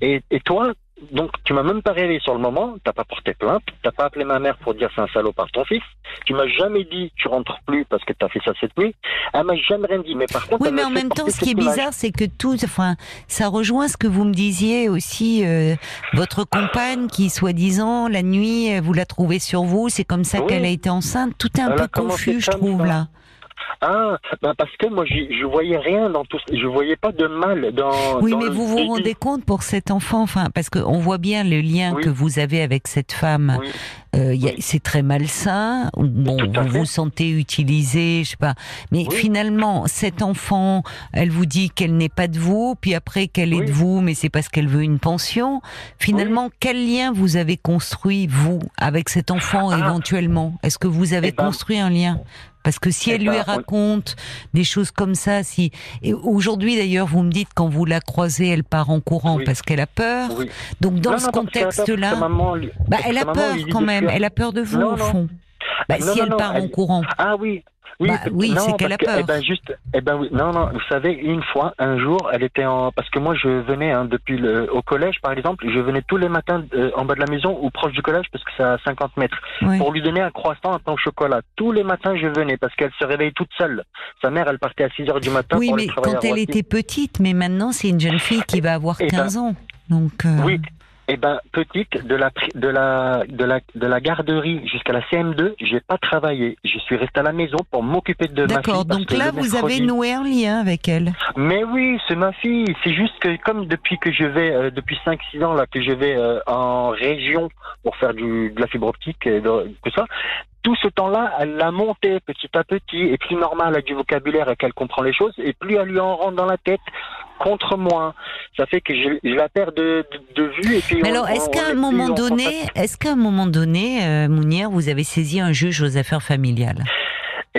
et, et toi, donc tu m'as même pas réveillé sur le moment, t'as pas porté plainte, t'as pas appelé ma mère pour dire c'est un salaud par ton fils, tu m'as jamais dit tu rentres plus parce que t'as fait ça cette nuit, elle m'a jamais rien dit. Mais par contre, oui, mais en même temps, ce qui est bizarre, c'est que tout, enfin, ça rejoint ce que vous me disiez aussi, euh, votre compagne qui soi-disant la nuit vous la trouvez sur vous, c'est comme ça qu'elle a été enceinte, tout est un peu confus, je trouve là. Ah, ben parce que moi, je voyais rien dans tout Je voyais pas de mal dans. Oui, mais vous vous rendez compte pour cet enfant, enfin, parce qu'on voit bien le lien que vous avez avec cette femme. Euh, c'est très malsain. Bon, vous vous sentez utilisé, je sais pas. Mais finalement, cet enfant, elle vous dit qu'elle n'est pas de vous, puis après qu'elle est de vous, mais c'est parce qu'elle veut une pension. Finalement, quel lien vous avez construit vous avec cet enfant ah. éventuellement? Est-ce que vous avez eh ben, construit un lien? Parce que si elle lui raconte des choses comme ça, si et aujourd'hui d'ailleurs vous me dites quand vous la croisez, elle part en courant parce qu'elle a peur. Donc dans ce contexte-là, bah, elle a peur quand même. Elle a peur de vous au fond. Bah, si elle part en courant. Ah oui, oui, bah, oui c'est qu'elle a peur. eh ben juste, eh ben oui, non, non, vous savez, une fois, un jour, elle était en, parce que moi je venais hein, depuis le, au collège, par exemple, je venais tous les matins euh, en bas de la maison ou proche du collège parce que c'est à 50 mètres, pour lui donner un croissant, un pain au chocolat. Tous les matins je venais parce qu'elle se réveillait toute seule. Sa mère, elle partait à 6 heures du matin. Oui, mais quand elle était petite, mais maintenant c'est une jeune fille qui va avoir 15 ben, ans. Donc, euh... Oui, eh ben, petite, de la, de la, de la, de la garderie jusqu'à la CM2, j'ai pas travaillé. Je suis resté à la maison pour m'occuper de ma fille. D'accord, donc là, vous avez noué un lien avec elle. Mais oui, c'est ma fille. C'est juste que, comme depuis que je vais, euh, depuis 5-6 ans, là, que je vais euh, en région pour faire du, de la fibre optique et tout ça, tout ce temps-là, elle l'a monté petit à petit, et plus normal, elle a du vocabulaire et qu'elle comprend les choses, et plus elle lui en rentre dans la tête contre moi. Ça fait que je, la perds de, vue. Et puis Mais alors, est-ce qu'à un, moment donné, est-ce qu'à un moment donné, euh, Mounière, vous avez saisi un juge aux affaires familiales?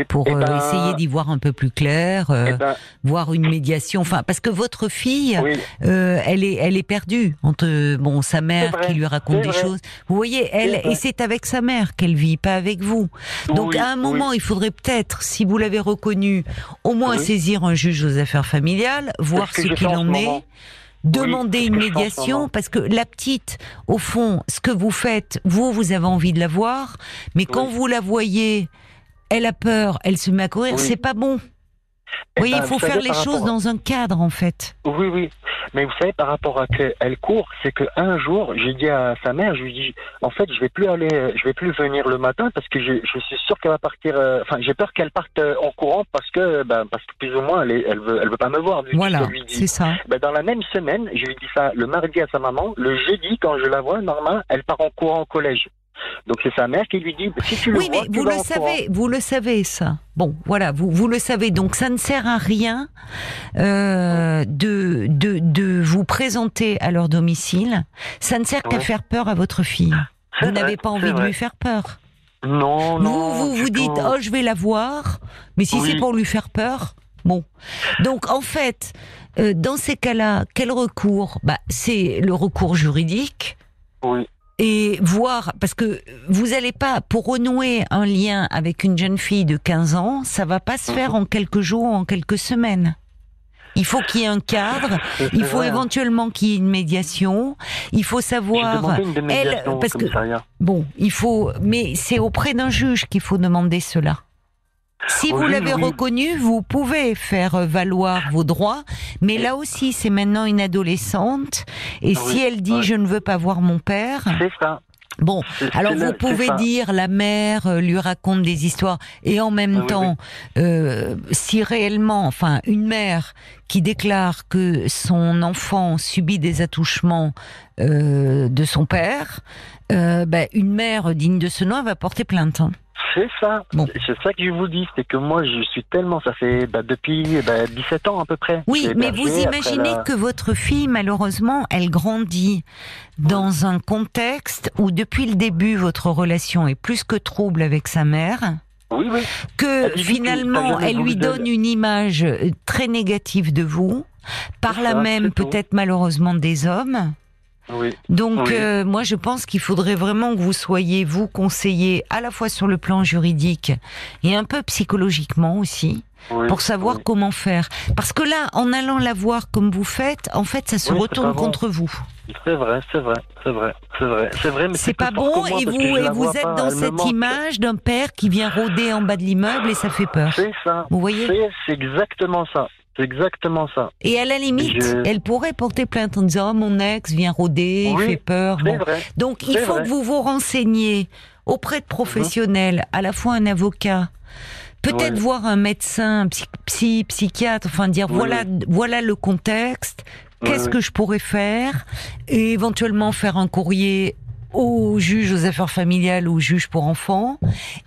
Pour eh euh, ben, essayer d'y voir un peu plus clair, euh, eh ben, voir une médiation. Enfin, parce que votre fille, euh, elle est, elle est perdue entre bon sa mère qui lui raconte des choses. Vous voyez, elle et c'est avec sa mère qu'elle vit, pas avec vous. Donc à un moment, il faudrait peut-être, si vous l'avez reconnu, au moins saisir un juge aux affaires familiales, voir ce qu'il en est demander une médiation parce que la petite, au fond, ce que vous faites, vous, vous avez envie de la voir, mais quand vous la voyez elle a peur, elle se met à courir, c'est pas bon. Eh oui, il ben, faut faire les choses dans un cadre, en fait. Oui, oui. Mais vous savez, par rapport à qu'elle court, c'est qu'un jour, j'ai dit à sa mère, je lui dis, en fait, je vais plus aller, je vais plus venir le matin parce que je, suis sûr qu'elle va partir. Euh, enfin, j'ai peur qu'elle parte euh, en courant parce que, ben, parce que plus ou moins, elle, elle veut, elle veut pas me voir. Voilà, c'est ça. Ben, dans la même semaine, je lui dis ça le mardi à sa maman. Le jeudi, quand je la vois, normalement, elle part en courant au collège. Donc c'est sa mère qui lui dit si tu le Oui, mais vous le savez, vous le savez ça. Bon, voilà, vous vous le savez. Donc ça ne sert à rien euh, de, de de vous présenter à leur domicile. Ça ne sert qu'à faire peur à votre fille. Vous n'avez pas envie de lui faire peur. Non, non. Vous vous, vous dites oh je vais la voir, mais si c'est pour lui faire peur, bon. Donc en fait, euh, dans ces cas-là, quel recours? Bah c'est le recours juridique. Oui et voir parce que vous n'allez pas pour renouer un lien avec une jeune fille de 15 ans, ça va pas se faire en quelques jours, en quelques semaines. Il faut qu'il y ait un cadre, il faut éventuellement qu'il y ait une médiation, il faut savoir elle parce que bon, il faut mais c'est auprès d'un juge qu'il faut demander cela. Si vous l'avez reconnu, vous pouvez faire valoir vos droits, mais là aussi, c'est maintenant une adolescente, et si elle dit je ne veux pas voir mon père, c'est ça. Bon, alors vous pouvez dire la mère euh, lui raconte des histoires et en même ah temps, Euh, si réellement, enfin, une mère qui déclare que son enfant subit des attouchements euh, de son père, euh, ben, une mère digne de ce nom va porter plainte. Hein. C'est ça. C'est ça que je vous dis, c'est que moi je suis tellement, ça fait bah, depuis 17 bah, ans à peu près. Oui, mais vous imaginez que votre fille, malheureusement, elle grandit dans un contexte où depuis le début votre relation est plus que trouble avec sa mère. Oui, oui. Que finalement, elle lui donne une image très négative de vous, par là même peut-être malheureusement des hommes. Donc euh, moi je pense qu'il faudrait vraiment que vous soyez vous conseillé à la fois sur le plan juridique et un peu psychologiquement aussi. pour savoir comment faire. Parce que là, en allant la voir comme vous faites, en fait, ça se retourne contre vous. C'est vrai, c'est vrai, c'est vrai, c'est vrai, c'est vrai. Mais c'est pas bon et vous et vous êtes dans cette image d'un père qui vient rôder en bas de l'immeuble et ça fait peur. C'est ça. Vous voyez? C'est exactement ça. C'est exactement ça. Et à la limite, elle pourrait porter plainte en disant oh, mon ex vient rôder, il fait peur. Donc il faut que vous vous renseigniez auprès de professionnels, à la fois un avocat, peut-être voir un médecin, psy, psychiatre, enfin dire voilà, voilà le contexte. Qu'est-ce que je pourrais faire Et éventuellement faire un courrier au juge aux affaires familiales ou au juge pour enfants,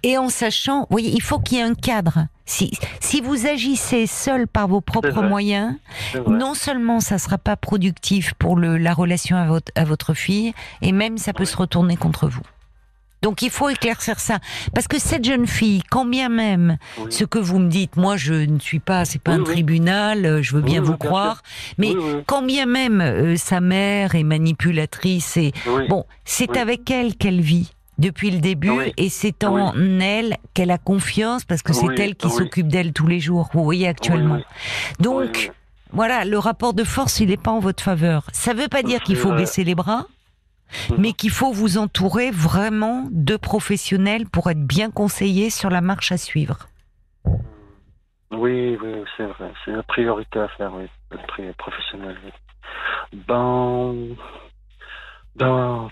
et en sachant, vous voyez, il faut qu'il y ait un cadre. Si, si vous agissez seul par vos propres moyens, non seulement ça sera pas productif pour le, la relation à votre, à votre fille, et même ça peut se retourner contre vous. Donc il faut éclaircir ça, parce que cette jeune fille, quand bien même ce que vous me dites, moi je ne suis pas, c'est pas un tribunal, euh, je veux bien vous croire, mais quand bien même euh, sa mère est manipulatrice et bon, c'est avec elle qu'elle vit depuis le début et c'est en elle qu'elle a confiance parce que c'est elle qui s'occupe d'elle tous les jours. Vous voyez actuellement. Donc voilà, le rapport de force il n'est pas en votre faveur. Ça ne veut pas dire qu'il faut baisser les bras. Mhm. mais qu'il faut vous entourer vraiment de professionnels pour être bien conseillé sur la marche à suivre. Oui, oui, c'est vrai. C'est la priorité à faire, oui. Le professionnel, Ben, ben,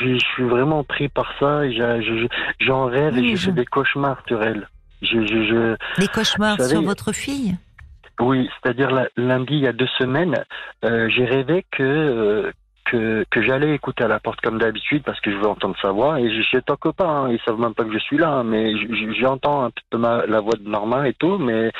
je suis, vraiment pris par ça. J'en rêve et je fais des cauchemars sur elle. Je, des cauchemars sur votre fille? Oui, c'est-à-dire lundi, il y a deux semaines, euh, j'ai rêvé que, euh, que, que j'allais écouter à la porte comme d'habitude parce que je veux entendre sa voix et je tant que pas, hein, ils savent même pas que je suis là, hein, mais j'entends un peu ma, la voix de Norma et tout, mais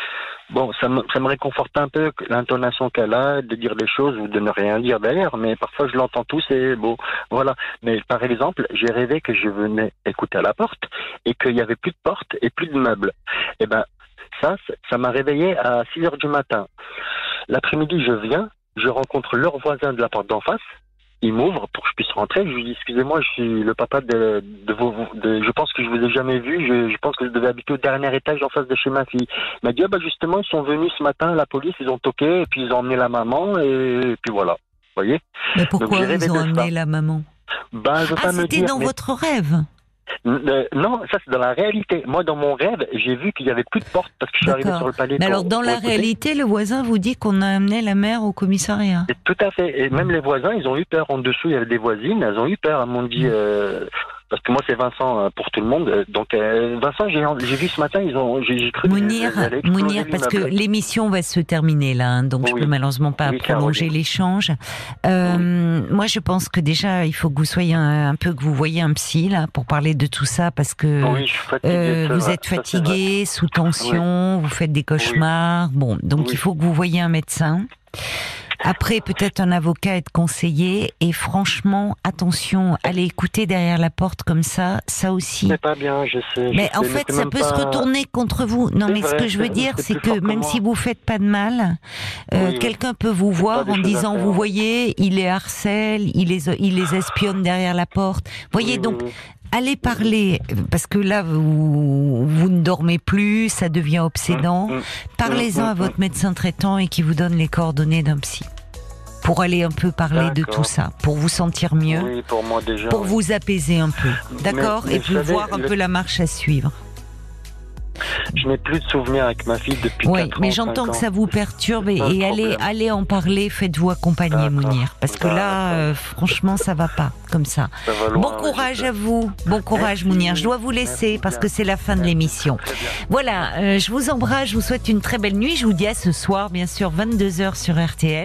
bon, ça me, ça me réconforte un peu l'intonation qu'elle a, de dire des choses ou de ne rien dire d'ailleurs, mais parfois je l'entends tout, c'est beau, voilà. Mais par exemple, j'ai rêvé que je venais écouter à la porte et qu'il y avait plus de porte et plus de meubles. Et eh ben ça, ça m'a réveillé à 6 heures du matin. L'après-midi, je viens, je rencontre leur voisin de la porte d'en face il m'ouvre pour que je puisse rentrer. Je lui dis excusez-moi, je suis le papa de, de vos. De, je pense que je vous ai jamais vu. Je, je, pense que je devais habiter au dernier étage en face de chez ma fille. Il m'a dit ah bah justement ils sont venus ce matin, la police, ils ont toqué et puis ils ont emmené la maman et, puis voilà. Vous voyez. Mais pourquoi ils ont emmené la maman bah, ah, c'était dans votre rêve euh, non, ça c'est dans la réalité. Moi, dans mon rêve, j'ai vu qu'il y avait plus de porte parce que je suis arrivé sur le palais. Mais alors, dans la réalité, le voisin vous dit qu'on a amené la mère au commissariat. tout à fait. Et même les voisins, ils ont eu peur. En dessous, il y avait des voisines, elles ont eu peur. Elles m'ont dit, euh, parce que moi c'est Vincent euh, pour tout le monde. Euh, donc euh, Vincent, j'ai vu ce matin, ils ont, j'ai cru. Mounir, Mounir, parce que l'émission va se terminer là, hein, donc je peux malheureusement pas prolonger l'échange. Moi, je pense que déjà, il faut que vous soyez un, peu, que vous voyez un psy là pour parler de tout ça, parce que vous êtes fatigué, sous tension, vous faites des cauchemars. Bon, donc il faut que vous voyez un médecin. Après, peut-être un avocat être conseillé. Et franchement, attention, aller écouter derrière la porte comme ça, ça aussi. C'est pas bien, je sais. mais en fait, ça peut se retourner contre vous. Non, mais ce que je veux dire, c'est que même si vous faites pas de mal, euh, quelqu'un peut vous voir en disant, vous voyez, il les harcèle, il les, il les espionne derrière la porte. Voyez, donc, allez parler, parce que là, vous, vous ne dormez plus, ça devient obsédant. Mm, mm. Parlez-en à votre médecin traitant et qui vous donne les coordonnées d'un psy pour aller un peu parler de tout ça, pour vous sentir mieux, oui, pour, moi déjà, pour vous apaiser un peu, d'accord? Et puis voir un peu la marche à suivre. Je n'ai plus de souvenirs avec ma fille depuis. Oui, mais j'entends que ça vous perturbe et, allez, allez en parler. Faites-vous accompagner, Mounir, parce que là, euh, franchement, ça va pas comme ça. bon courage à vous. Bon courage, Mounir. Je dois vous laisser parce que c'est la fin de l'émission. Voilà, euh, je vous embrasse. Je vous souhaite une très belle nuit. Je vous dis à ce soir, bien sûr, 22h sur RTL.